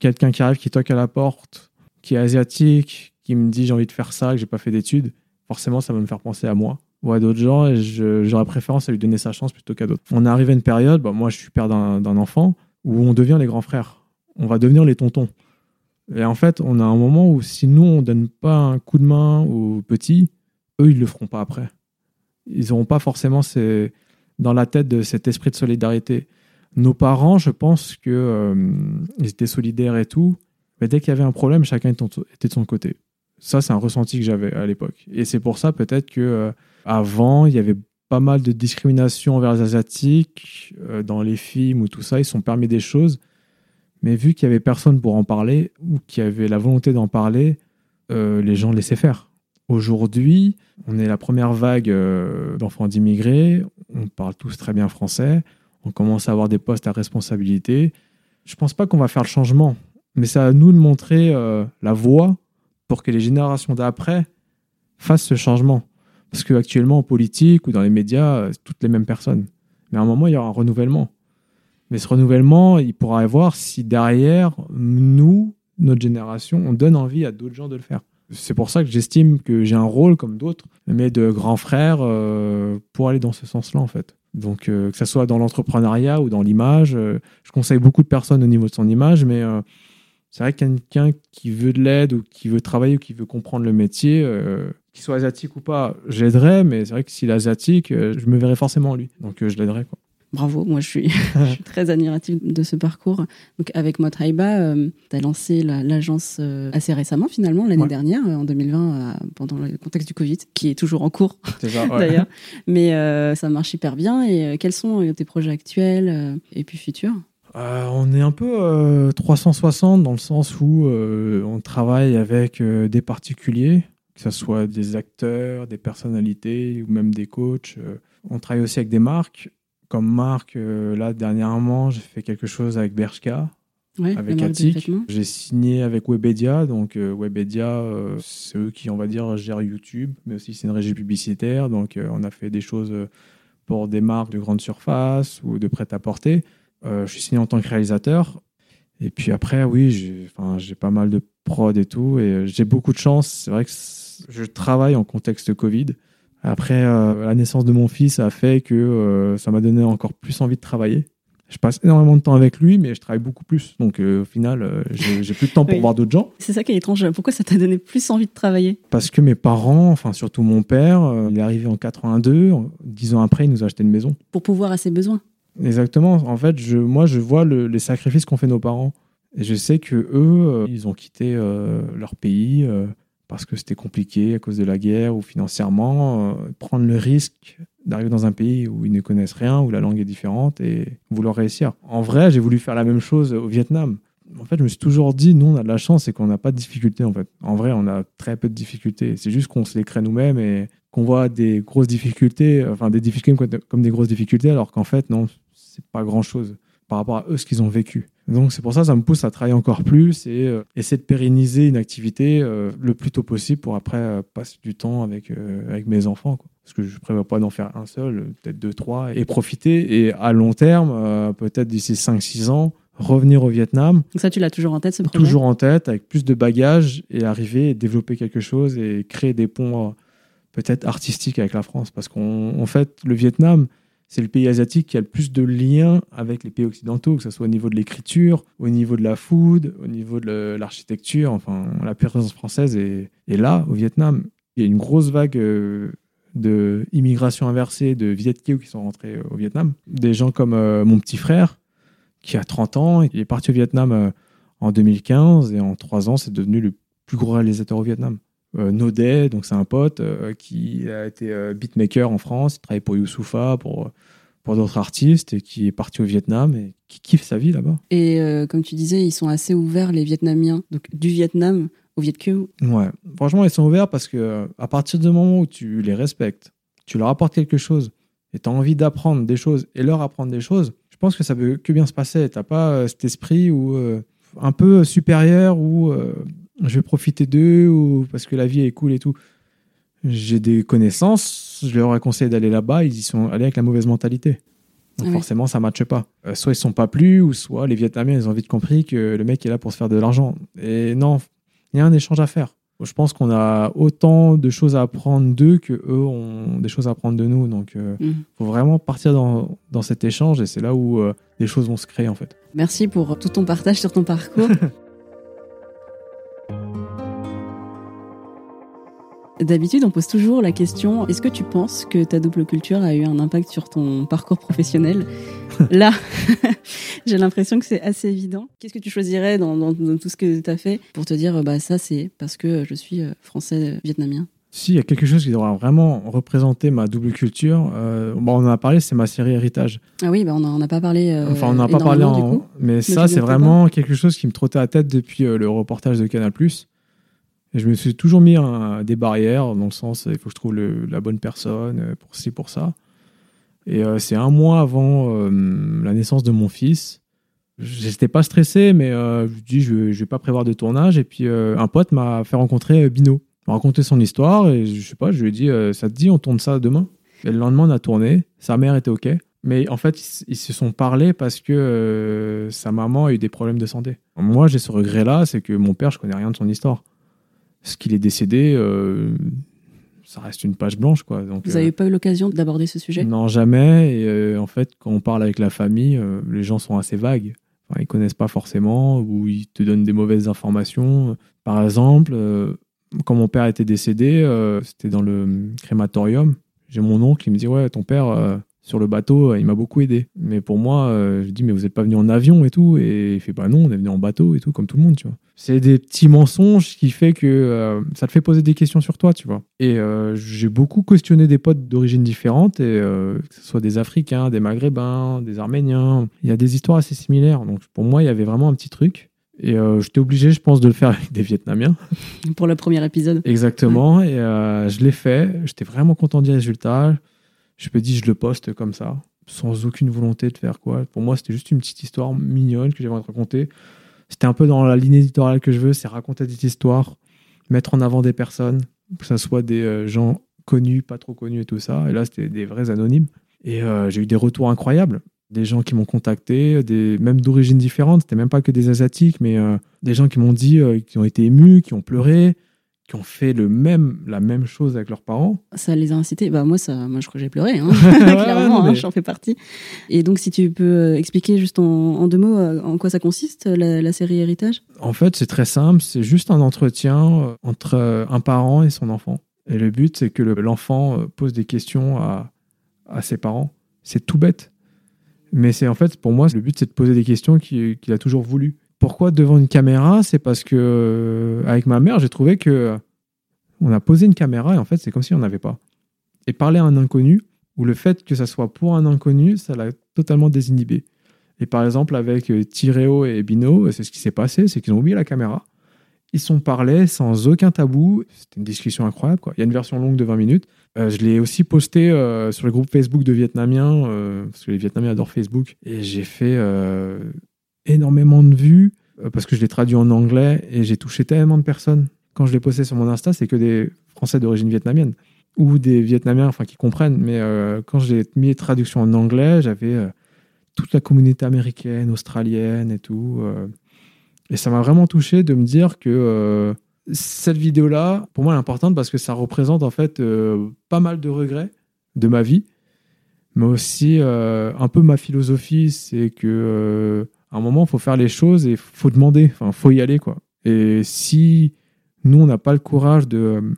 quelqu'un qui arrive, qui toque à la porte, qui est asiatique, qui me dit j'ai envie de faire ça, que j'ai pas fait d'études, forcément, ça va me faire penser à moi ou à d'autres gens et j'aurais préférence à lui donner sa chance plutôt qu'à d'autres. On est arrivé à une période, bah, moi je suis père d'un d'un enfant, où on devient les grands frères. On va devenir les tontons. Et en fait, on a un moment où si nous, on donne pas un coup de main aux petits, eux, ils le feront pas après. Ils n'auront pas forcément ces- dans la tête de cet esprit de solidarité. Nos parents, je pense que euh, étaient solidaires et tout, mais dès qu'il y avait un problème, chacun était de son côté. Ça, c'est un ressenti que j'avais à l'époque. Et c'est pour ça peut-être que euh, avant, il y avait pas mal de discrimination envers les asiatiques euh, dans les films ou tout ça. Ils sont permis des choses, mais vu qu'il y avait personne pour en parler ou qu'il y avait la volonté d'en parler, euh, les gens laissaient faire. Aujourd'hui, on est la première vague euh, d'enfants d'immigrés. On parle tous très bien français. On commence à avoir des postes à responsabilité. Je pense pas qu'on va faire le changement, mais c'est à nous de montrer euh, la voie pour que les générations d'après fassent ce changement. Parce qu'actuellement, en politique ou dans les médias, euh, c'est toutes les mêmes personnes. Mais à un moment, il y aura un renouvellement. Mais ce renouvellement, il pourra y avoir si derrière, nous, notre génération, on donne envie à d'autres gens de le faire. C'est pour ça que j'estime que j'ai un rôle comme d'autres, mais de grand frère euh, pour aller dans ce sens-là, en fait. Donc, euh, que ce soit dans l'entrepreneuriat ou dans l'image, euh, je conseille beaucoup de personnes au niveau de son image, mais c'est vrai que quelqu'un qui veut de l'aide ou qui veut travailler ou qui veut comprendre le métier, qu'il soit asiatique ou pas, j'aiderais, mais c'est vrai que s'il est asiatique, je me verrais forcément en lui. Donc, je l'aiderais. quoi. Bravo, moi je suis, je suis très admirative de ce parcours. Donc avec Motraiba, tu as lancé la- l'agence euh, assez récemment finalement, l'année Ouais. dernière, euh, en 2020, euh, pendant le contexte du Covid, qui est toujours en cours ouais. d'ailleurs. Mais euh, ça marche hyper bien. Et euh, quels sont euh, tes projets actuels euh, et puis futurs? Euh, on est un peu euh, 360 dans le sens où euh, on travaille avec euh, des particuliers, que ce soit des acteurs, des personnalités ou même des coachs. Euh, on travaille aussi avec des marques. Comme marque, euh, là dernièrement, j'ai fait quelque chose avec Bershka, ouais, avec Attic. J'ai signé avec Webedia. Donc euh, Webedia, euh, c'est eux qui, on va dire, gèrent YouTube, mais aussi c'est une régie publicitaire. Donc on a fait des choses pour des marques de grande surface ou de prêt-à-porter. Euh, je suis signé en tant que réalisateur. Et puis après, oui, j'ai enfin, pas mal de prod et tout. Et j'ai beaucoup de chance. C'est vrai que je travaille en contexte Covid. Après, euh, la naissance de mon fils a fait que euh, ça m'a donné encore plus envie de travailler. Je passe énormément de temps avec lui, mais je travaille beaucoup plus. Donc euh, au final, j'ai plus de temps pour Oui. voir d'autres gens. C'est ça qui est étrange. Pourquoi ça t'a donné plus envie de travailler? Parce que mes parents, enfin surtout mon père, il est arrivé en 82. En- Dix ans après, il nous a acheté une maison. Pour pouvoir à ses besoins. Exactement. En fait, je, moi, je vois le- les sacrifices qu'ont fait nos parents. Et je sais que eux, ils ont quitté leur pays parce que c'était compliqué à cause de la guerre ou financièrement. euh, prendre le risque d'arriver dans un pays où ils ne connaissent rien, où la langue est différente et vouloir réussir. En vrai, j'ai voulu faire la même chose au Vietnam. En fait, je me suis toujours dit, nous, on a de la chance et qu'on n'a pas de difficultés. En fait, en vrai, on a très peu de difficultés. C'est juste qu'on se les crée nous-mêmes et qu'on voit des grosses difficultés, enfin des difficultés comme des grosses difficultés, alors qu'en fait, non, c'est pas grand-chose par rapport à eux ce qu'ils ont vécu. Donc c'est pour ça que ça me pousse à travailler encore plus et euh, essayer de pérenniser une activité euh, le plus tôt possible pour après euh, passer du temps avec, avec mes enfants. Quoi. Parce que je ne prévois pas d'en faire un seul, peut-être deux, trois, et profiter. Et à long terme, peut-être d'ici 5-6 ans, revenir au Vietnam. Donc ça, tu l'as toujours en tête, ce projet? Toujours en tête, avec plus de bagages et arriver et développer quelque chose et créer des ponts peut-être artistiques avec la France. Parce qu'en fait, le Vietnam, c'est le pays asiatique qui a le plus de liens avec les pays occidentaux, que ce soit au niveau de l'écriture, au niveau de la food, au niveau de l'architecture. Enfin, la présence française est, là, au Vietnam. Il y a une grosse vague euh, de immigration inversée de Viet qui sont rentrés au Vietnam. Des gens comme euh, mon petit frère, qui a 30 ans, il est parti au Vietnam euh, en 2015 et en 3 ans, c'est devenu le plus gros réalisateur au Vietnam. Euh, Nodet, donc c'est un pote euh, qui a été euh, beatmaker en France, il travaille pour Youssoufa, pour, pour d'autres artistes et qui est parti au Vietnam et qui kiffe sa vie là-bas. Et comme tu disais, ils sont assez ouverts, les Vietnamiens, donc du Vietnam au Viet. Ouais, franchement, ils sont ouverts parce que à partir du moment où tu les respectes, tu leur apportes quelque chose et tu as envie d'apprendre des choses et leur apprendre des choses, je pense que ça peut que bien se passer. Tu n'as pas cet esprit où, un peu supérieur ou je vais profiter d'eux ou parce que la vie est cool et tout. J'ai des connaissances, je leur ai conseillé d'aller là-bas, ils y sont allés avec la mauvaise mentalité. Donc forcément, ça ne matche pas. Euh, soit ils sont pas plus, ou soit les Vietnamiens, ils ont vite compris que le mec est là pour se faire de l'argent. Et non, il y a un échange à faire. Je pense qu'on a autant de choses à apprendre d'eux que eux ont des choses à apprendre de nous. Donc, il euh, mm. faut vraiment partir dans, dans, cet échange et c'est là où euh, les choses vont se créer en fait. Merci pour tout ton partage sur ton parcours. D'habitude, on pose toujours la question est-ce que tu penses que ta double culture a eu un impact sur ton parcours professionnel Là, j'ai l'impression que c'est assez évident. Qu'est-ce que tu choisirais dans, tout ce que tu as fait pour te dire bah ça c'est parce que je suis euh, français vietnamien? Si, il y a quelque chose qui devra vraiment représenter ma double culture. Euh, bon, on en a parlé, c'est ma série Héritage. Ah oui, bah on n'en a pas parlé. Euh, enfin, on n'en a pas parlé en. Mais, ça, c'est vraiment quelque chose qui me trottait à la tête depuis le reportage de Canal je me suis toujours mis des barrières, dans le sens, il faut que je trouve la bonne personne euh, pour ci, pour ça. Et euh, c'est un mois avant euh, la naissance de mon fils. J'étais pas stressé, mais je me dis, je, je vais pas prévoir de tournage. Et puis, un pote m'a fait rencontrer Bino. M'a raconté son histoire et je sais pas, je lui ai dit, ça te dit, on tourne ça demain? Et le lendemain, on a tourné. Sa mère était OK. Mais en fait, ils, se sont parlé parce que sa maman a eu des problèmes de santé. Moi, j'ai ce regret-là, c'est que mon père, je connais rien de son histoire ce qu'il est décédé, euh, ça reste une page blanche. Quoi. Donc, Vous n'avez euh, pas eu l'occasion d'aborder ce sujet? Non, jamais. Et euh, en fait, quand on parle avec la famille, les gens sont assez vagues. Enfin, ils connaissent pas forcément ou ils te donnent des mauvaises informations. Par exemple, quand mon père était décédé, c'était dans le crématorium. J'ai mon oncle qui me dit Ouais, ton père, sur le bateau, euh, il m'a beaucoup aidé. Mais pour moi, euh, je dis, mais vous n'êtes pas venu en avion et tout. Et il fait, bah non, on est venu en bateau et tout, comme tout le monde, tu vois. C'est des petits mensonges qui fait que euh, ça te fait poser des questions sur toi, tu vois. Et j'ai beaucoup questionné des potes d'origine différentes, et, que ce soit des Africains, des Maghrébins, des Arméniens. Il y a des histoires assez similaires. Donc pour moi, il y avait vraiment un petit truc. Et j'étais obligé, je pense, de le faire avec des Vietnamiens. Pour le premier épisode. Exactement. Et je l'ai fait. J'étais vraiment content du résultat. Je me dis, je le poste comme ça, sans aucune volonté de faire quoi. Pour moi, c'était juste une petite histoire mignonne que j'avais envie de raconter. C'était un peu dans la ligne éditoriale que je veux, c'est raconter des histoires, mettre en avant des personnes, que ce soit des euh, gens connus, pas trop connus et tout ça. Et là, c'était des vrais anonymes. Et euh, j'ai eu des retours incroyables. Des gens qui m'ont contacté, des, même d'origines différentes. C'était même pas que des Asiatiques, mais euh, des gens qui m'ont dit, qui ont été émus, qui ont pleuré, qui ont fait le même, la même chose avec leurs parents. Ça les a incités. Bah moi, ça, moi je crois que j'ai pleuré, hein. clairement, hein, j'en fais partie. Et donc, si tu peux euh, expliquer juste en, deux mots euh, en quoi ça consiste, la, série Héritage? En fait, c'est très simple. C'est juste un entretien euh, entre un parent et son enfant. Et le but, c'est que l'enfant pose des questions à, à ses parents. C'est tout bête. Mais c'est en fait, pour moi, le but, c'est de poser des questions qu'il a toujours voulu. Pourquoi devant une caméra C'est parce que euh, avec ma mère, j'ai trouvé que on a posé une caméra et en fait, c'est comme si on n'avait pas. Et parler à un inconnu, où le fait que ça soit pour un inconnu, ça l'a totalement désinhibé. Et par exemple, avec euh, Tireo et Bino, c'est ce qui s'est passé, c'est qu'ils ont oublié la caméra. Ils sont parlé sans aucun tabou. C'était une discussion incroyable. Quoi. Il y a une version longue de 20 minutes. Euh, je l'ai aussi posté euh, sur le groupe Facebook de Vietnamiens, parce que les Vietnamiens adorent Facebook. Et j'ai fait énormément de vues, parce que je l'ai traduit en anglais, et j'ai touché tellement de personnes. Quand je l'ai posté sur mon Insta, c'est que des Français d'origine vietnamienne ou des Vietnamiens enfin, qui comprennent. Mais quand j'ai mis les traductions en anglais, j'avais toute la communauté américaine, australienne et tout. Euh. et ça m'a vraiment touché de me dire que euh, cette vidéo-là, pour moi, elle est importante parce que ça représente en fait euh, pas mal de regrets de ma vie, mais aussi un peu ma philosophie, c'est que à un moment, il faut faire les choses et il faut demander, enfin, faut y aller quoi. Et si nous, on n'a pas le courage de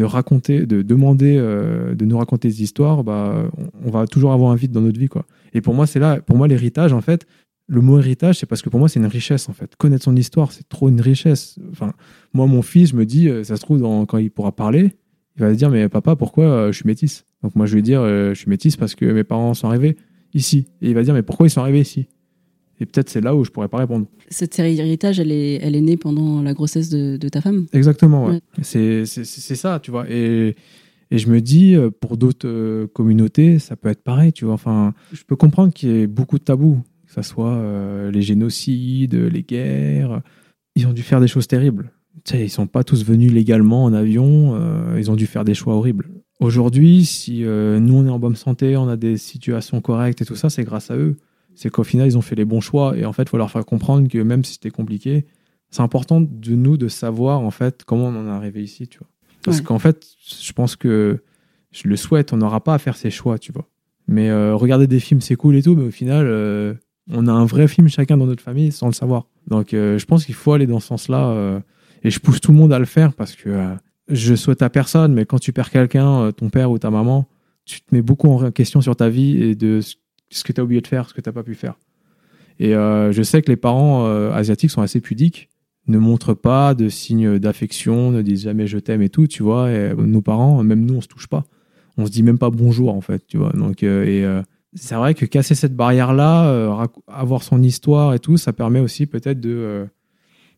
raconter, de demander, de nous raconter des histoires, bah, on, va toujours avoir un vide dans notre vie, quoi. Et pour moi, c'est là, pour moi, l'héritage, en fait, le mot héritage, c'est parce que pour moi, c'est une richesse, en fait. Connaître son histoire, c'est trop une richesse. Enfin, moi, mon fils, je me dis, euh, ça se trouve, quand il pourra parler, il va dire, mais papa, pourquoi euh, je suis métisse? Donc moi, je vais dire, euh, je suis métisse parce que mes parents sont arrivés ici. Et il va dire, mais pourquoi ils sont arrivés ici? Et peut-être c'est là où je pourrais pas répondre. Cette série héritage, elle est, elle est née pendant la grossesse de, ta femme Exactement, ouais. C'est ça, tu vois. Et, et je me dis, euh, pour d'autres euh, communautés, ça peut être pareil, tu vois. Enfin, je peux comprendre qu'il y ait beaucoup de tabous, que ce soit euh, les génocides, les guerres. Ils ont dû faire des choses terribles. Tu sais, ils sont pas tous venus légalement en avion. ils ont dû faire des choix horribles. Aujourd'hui, si nous on est en bonne santé, on a des situations correctes et tout ça, c'est grâce à eux. C'est qu'au final, ils ont fait les bons choix. Et en fait, il faut leur faire comprendre que même si c'était compliqué, c'est important de nous de savoir en fait comment on en est arrivé ici, tu vois. Parce qu'en fait, je pense que je le souhaite, on n'aura pas à faire ses choix, tu vois. Mais euh, regarder des films, c'est cool et tout, mais au final, euh, on a un vrai film chacun dans notre famille sans le savoir. Donc euh, je pense qu'il faut aller dans ce sens-là. et je pousse tout le monde à le faire parce que je souhaite à personne, mais quand tu perds quelqu'un, ton père ou ta maman, tu te mets beaucoup en question sur ta vie et de ce que tu as oublié de faire, ce que tu n'as pas pu faire. Et je sais que les parents asiatiques sont assez pudiques ne montrent pas de signes d'affection, ne disent jamais je t'aime et tout, tu vois. Et nos parents, même nous, on se touche pas. On se dit même pas bonjour, en fait, tu vois. Donc, euh, euh, c'est vrai que casser cette barrière-là, euh, avoir son histoire et tout, ça permet aussi peut-être de,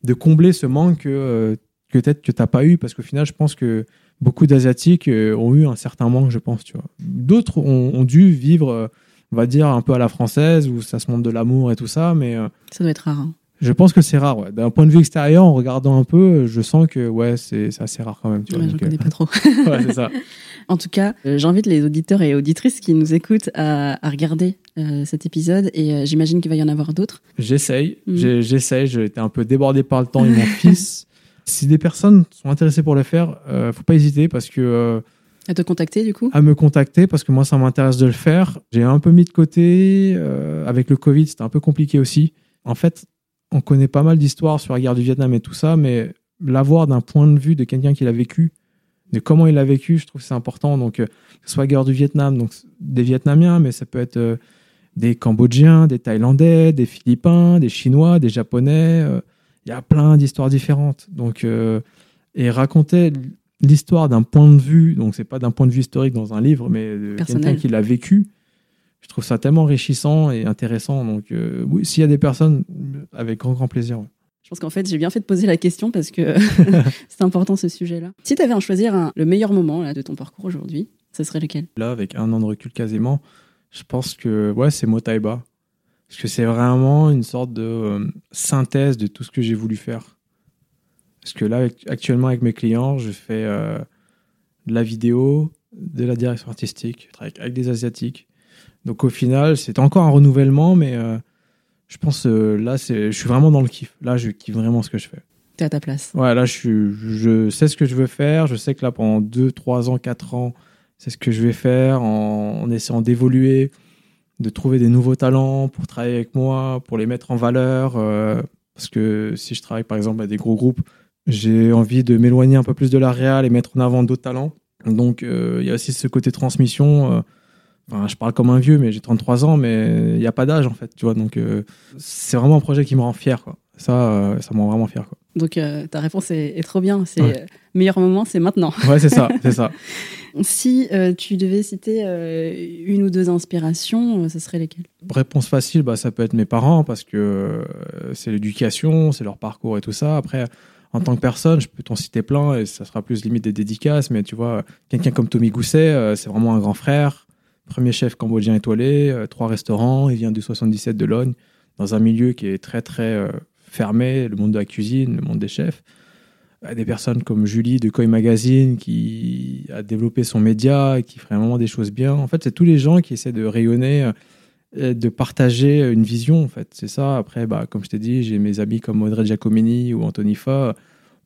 de combler ce manque que peut-être que t'as pas eu, parce qu'au final, je pense que beaucoup d'Asiatiques ont eu un certain manque, je pense, tu vois. D'autres ont, dû vivre, on va dire, un peu à la française, où ça se montre de l'amour et tout ça, mais... ça doit être rare. Hein. Je pense que c'est rare. Ouais. D'un point de vue extérieur, en regardant un peu, je sens que ouais, c'est assez rare quand même. Tu vois, je ne connais pas trop. ouais, ça. En tout cas, euh, j'invite les auditeurs et auditrices qui nous écoutent à, regarder euh, cet épisode et euh, j'imagine qu'il va y en avoir d'autres. J'essaye, mm. j'essaye. J'ai été un peu débordé par le temps et mon fils. Si des personnes sont intéressées pour le faire, ne faut pas hésiter parce que. À te contacter du coup À me contacter parce que moi ça m'intéresse de le faire. J'ai un peu mis de côté. avec le Covid, c'était un peu compliqué aussi. En fait, on connaît pas mal d'histoires sur la guerre du Vietnam et tout ça, mais l'avoir d'un point de vue de quelqu'un qui l'a vécu, de comment il l'a vécu, je trouve que c'est important. Donc, euh, que ce soit la guerre du Vietnam, donc des Vietnamiens, mais ça peut être euh, des Cambodgiens, des Thaïlandais, des Philippins, des Chinois, des Japonais. Euh, il y a plein d'histoires différentes. Donc, et raconter l'histoire d'un point de vue, donc c'est pas d'un point de vue historique dans un livre, mais de quelqu'un qui l'a vécu, je trouve ça tellement enrichissant et intéressant. Donc, euh, oui, s'il y a des personnes, avec grand, grand plaisir. Je pense qu'en fait, j'ai bien fait de poser la question parce que c'est important ce sujet-là. Si tu avais à choisir le meilleur moment là, de ton parcours aujourd'hui, ce serait lequel? Là, avec un an de recul quasiment, je pense que ouais, c'est Motaiba. Parce que c'est vraiment une sorte de euh, synthèse de tout ce que j'ai voulu faire. Parce que là, actuellement, avec mes clients, je fais euh, de la vidéo, de la direction artistique, je travaille avec des Asiatiques donc au final, c'est encore un renouvellement, mais euh, je pense euh, là, je suis vraiment dans le kiff. Là, je kiffe vraiment ce que je fais. T'es à ta place. Ouais, là, je, je sais ce que je veux faire. Je sais que là, pendant 2, 3 ans, 4 ans, c'est ce que je vais faire en, essayant d'évoluer, de trouver des nouveaux talents pour travailler avec moi, pour les mettre en valeur. Euh, parce que si je travaille par exemple avec des gros groupes, j'ai envie de m'éloigner un peu plus de la réal et mettre en avant d'autres talents. Donc il y a aussi ce côté transmission je parle comme un vieux, mais j'ai 33 ans, mais il n'y a pas d'âge en fait, tu vois. Donc, euh, c'est vraiment un projet qui me rend fier, quoi. Ça, euh, ça me rend vraiment fier, quoi. Donc euh, ta réponse est, trop bien. C'est euh, meilleur moment, c'est maintenant. Ouais, c'est ça, c'est ça. si tu devais citer une ou deux inspirations, ce serait lesquelles? Réponse facile, bah, ça peut être mes parents parce que c'est l'éducation, c'est leur parcours et tout ça. Après, en tant que personne, je peux t'en citer plein et ça sera plus limite des dédicaces, mais tu vois, quelqu'un comme Tommy Gousset, c'est vraiment un grand frère. Premier chef cambodgien étoilé, trois restaurants, il vient du 77 de Logne, dans un milieu qui est très très fermé, le monde de la cuisine, le monde des chefs. Des personnes comme Julie de Koi Magazine qui a développé son média, qui ferait vraiment des choses bien. En fait, c'est tous les gens qui essaient de rayonner, euh, de partager une vision. En fait, c'est ça. Après, bah, comme je t'ai dit, j'ai mes amis comme Audrey Giacomini ou Anthony Fa,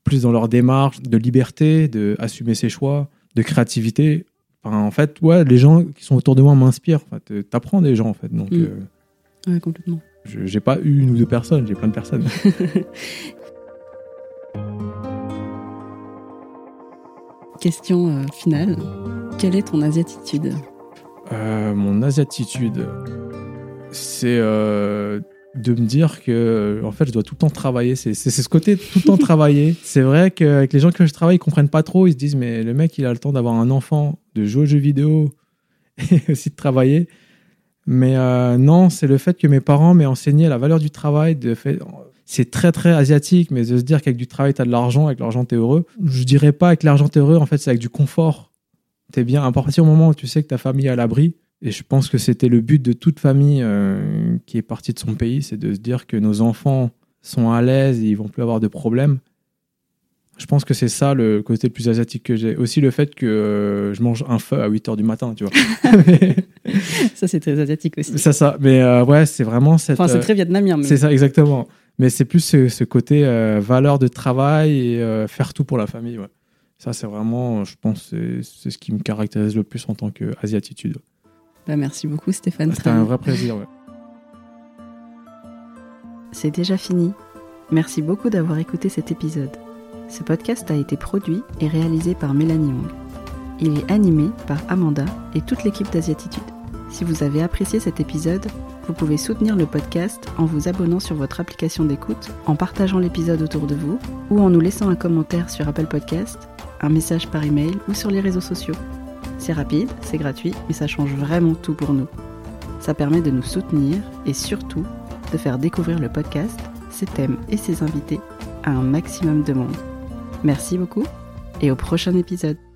plus dans leur démarche de liberté, de assumer ses choix, de créativité. en fait, ouais, les gens qui sont autour de moi m'inspirent. En fait, t'apprends des gens, en fait. Donc, mm. euh, complètement. Je n'ai pas eu une ou deux personnes, j'ai plein de personnes. Question euh, finale. Quelle est ton asiatitude? Euh, Mon asiatitude, c'est euh, de me dire que en fait, je dois tout le temps travailler. C'est ce côté tout le temps travailler. C'est vrai qu'avec les gens que je travaille, ils comprennent pas trop. Ils se disent, mais le mec, il a le temps d'avoir un enfant, de jouer aux jeux vidéo et aussi de travailler. Mais euh, non, c'est le fait que mes parents m'aient enseigné la valeur du travail. De fait, c'est très très asiatique, mais de se dire qu'avec du travail, tu as de l'argent, avec l'argent, tu es heureux. Je dirais pas avec l'argent, tu es heureux, en fait, c'est avec du confort. Tu es bien. À partir du moment où tu sais que ta famille est à l'abri, et je pense que c'était le but de toute famille euh, qui est partie de son pays, c'est de se dire que nos enfants sont à l'aise et ils vont plus avoir de problèmes. Je pense que c'est ça le côté le plus asiatique que j'ai. Aussi le fait que euh, je mange un feu à 8 h du matin, tu vois. ça, c'est très asiatique aussi. C'est ça. Mais euh, ouais, c'est vraiment cette. Enfin, c'est très vietnamien. Mais... C'est ça, exactement. Mais c'est plus ce, côté valeur de travail et faire tout pour la famille. Ouais. Ça, c'est vraiment, je pense, c'est ce qui me caractérise le plus en tant qu'asiatitude. Bah, merci beaucoup, Stéphane. C'était un vrai plaisir. Ouais. C'est déjà fini. Merci beaucoup d'avoir écouté cet épisode. Ce podcast a été produit et réalisé par Mélanie Hong. Il est animé par Amanda et toute l'équipe d'Asiatitude. Si vous avez apprécié cet épisode, vous pouvez soutenir le podcast en vous abonnant sur votre application d'écoute, en partageant l'épisode autour de vous ou en nous laissant un commentaire sur Apple Podcast, un message par email ou sur les réseaux sociaux. C'est rapide, c'est gratuit, mais ça change vraiment tout pour nous. Ça permet de nous soutenir et surtout de faire découvrir le podcast, ses thèmes et ses invités à un maximum de monde. Merci beaucoup et au prochain épisode.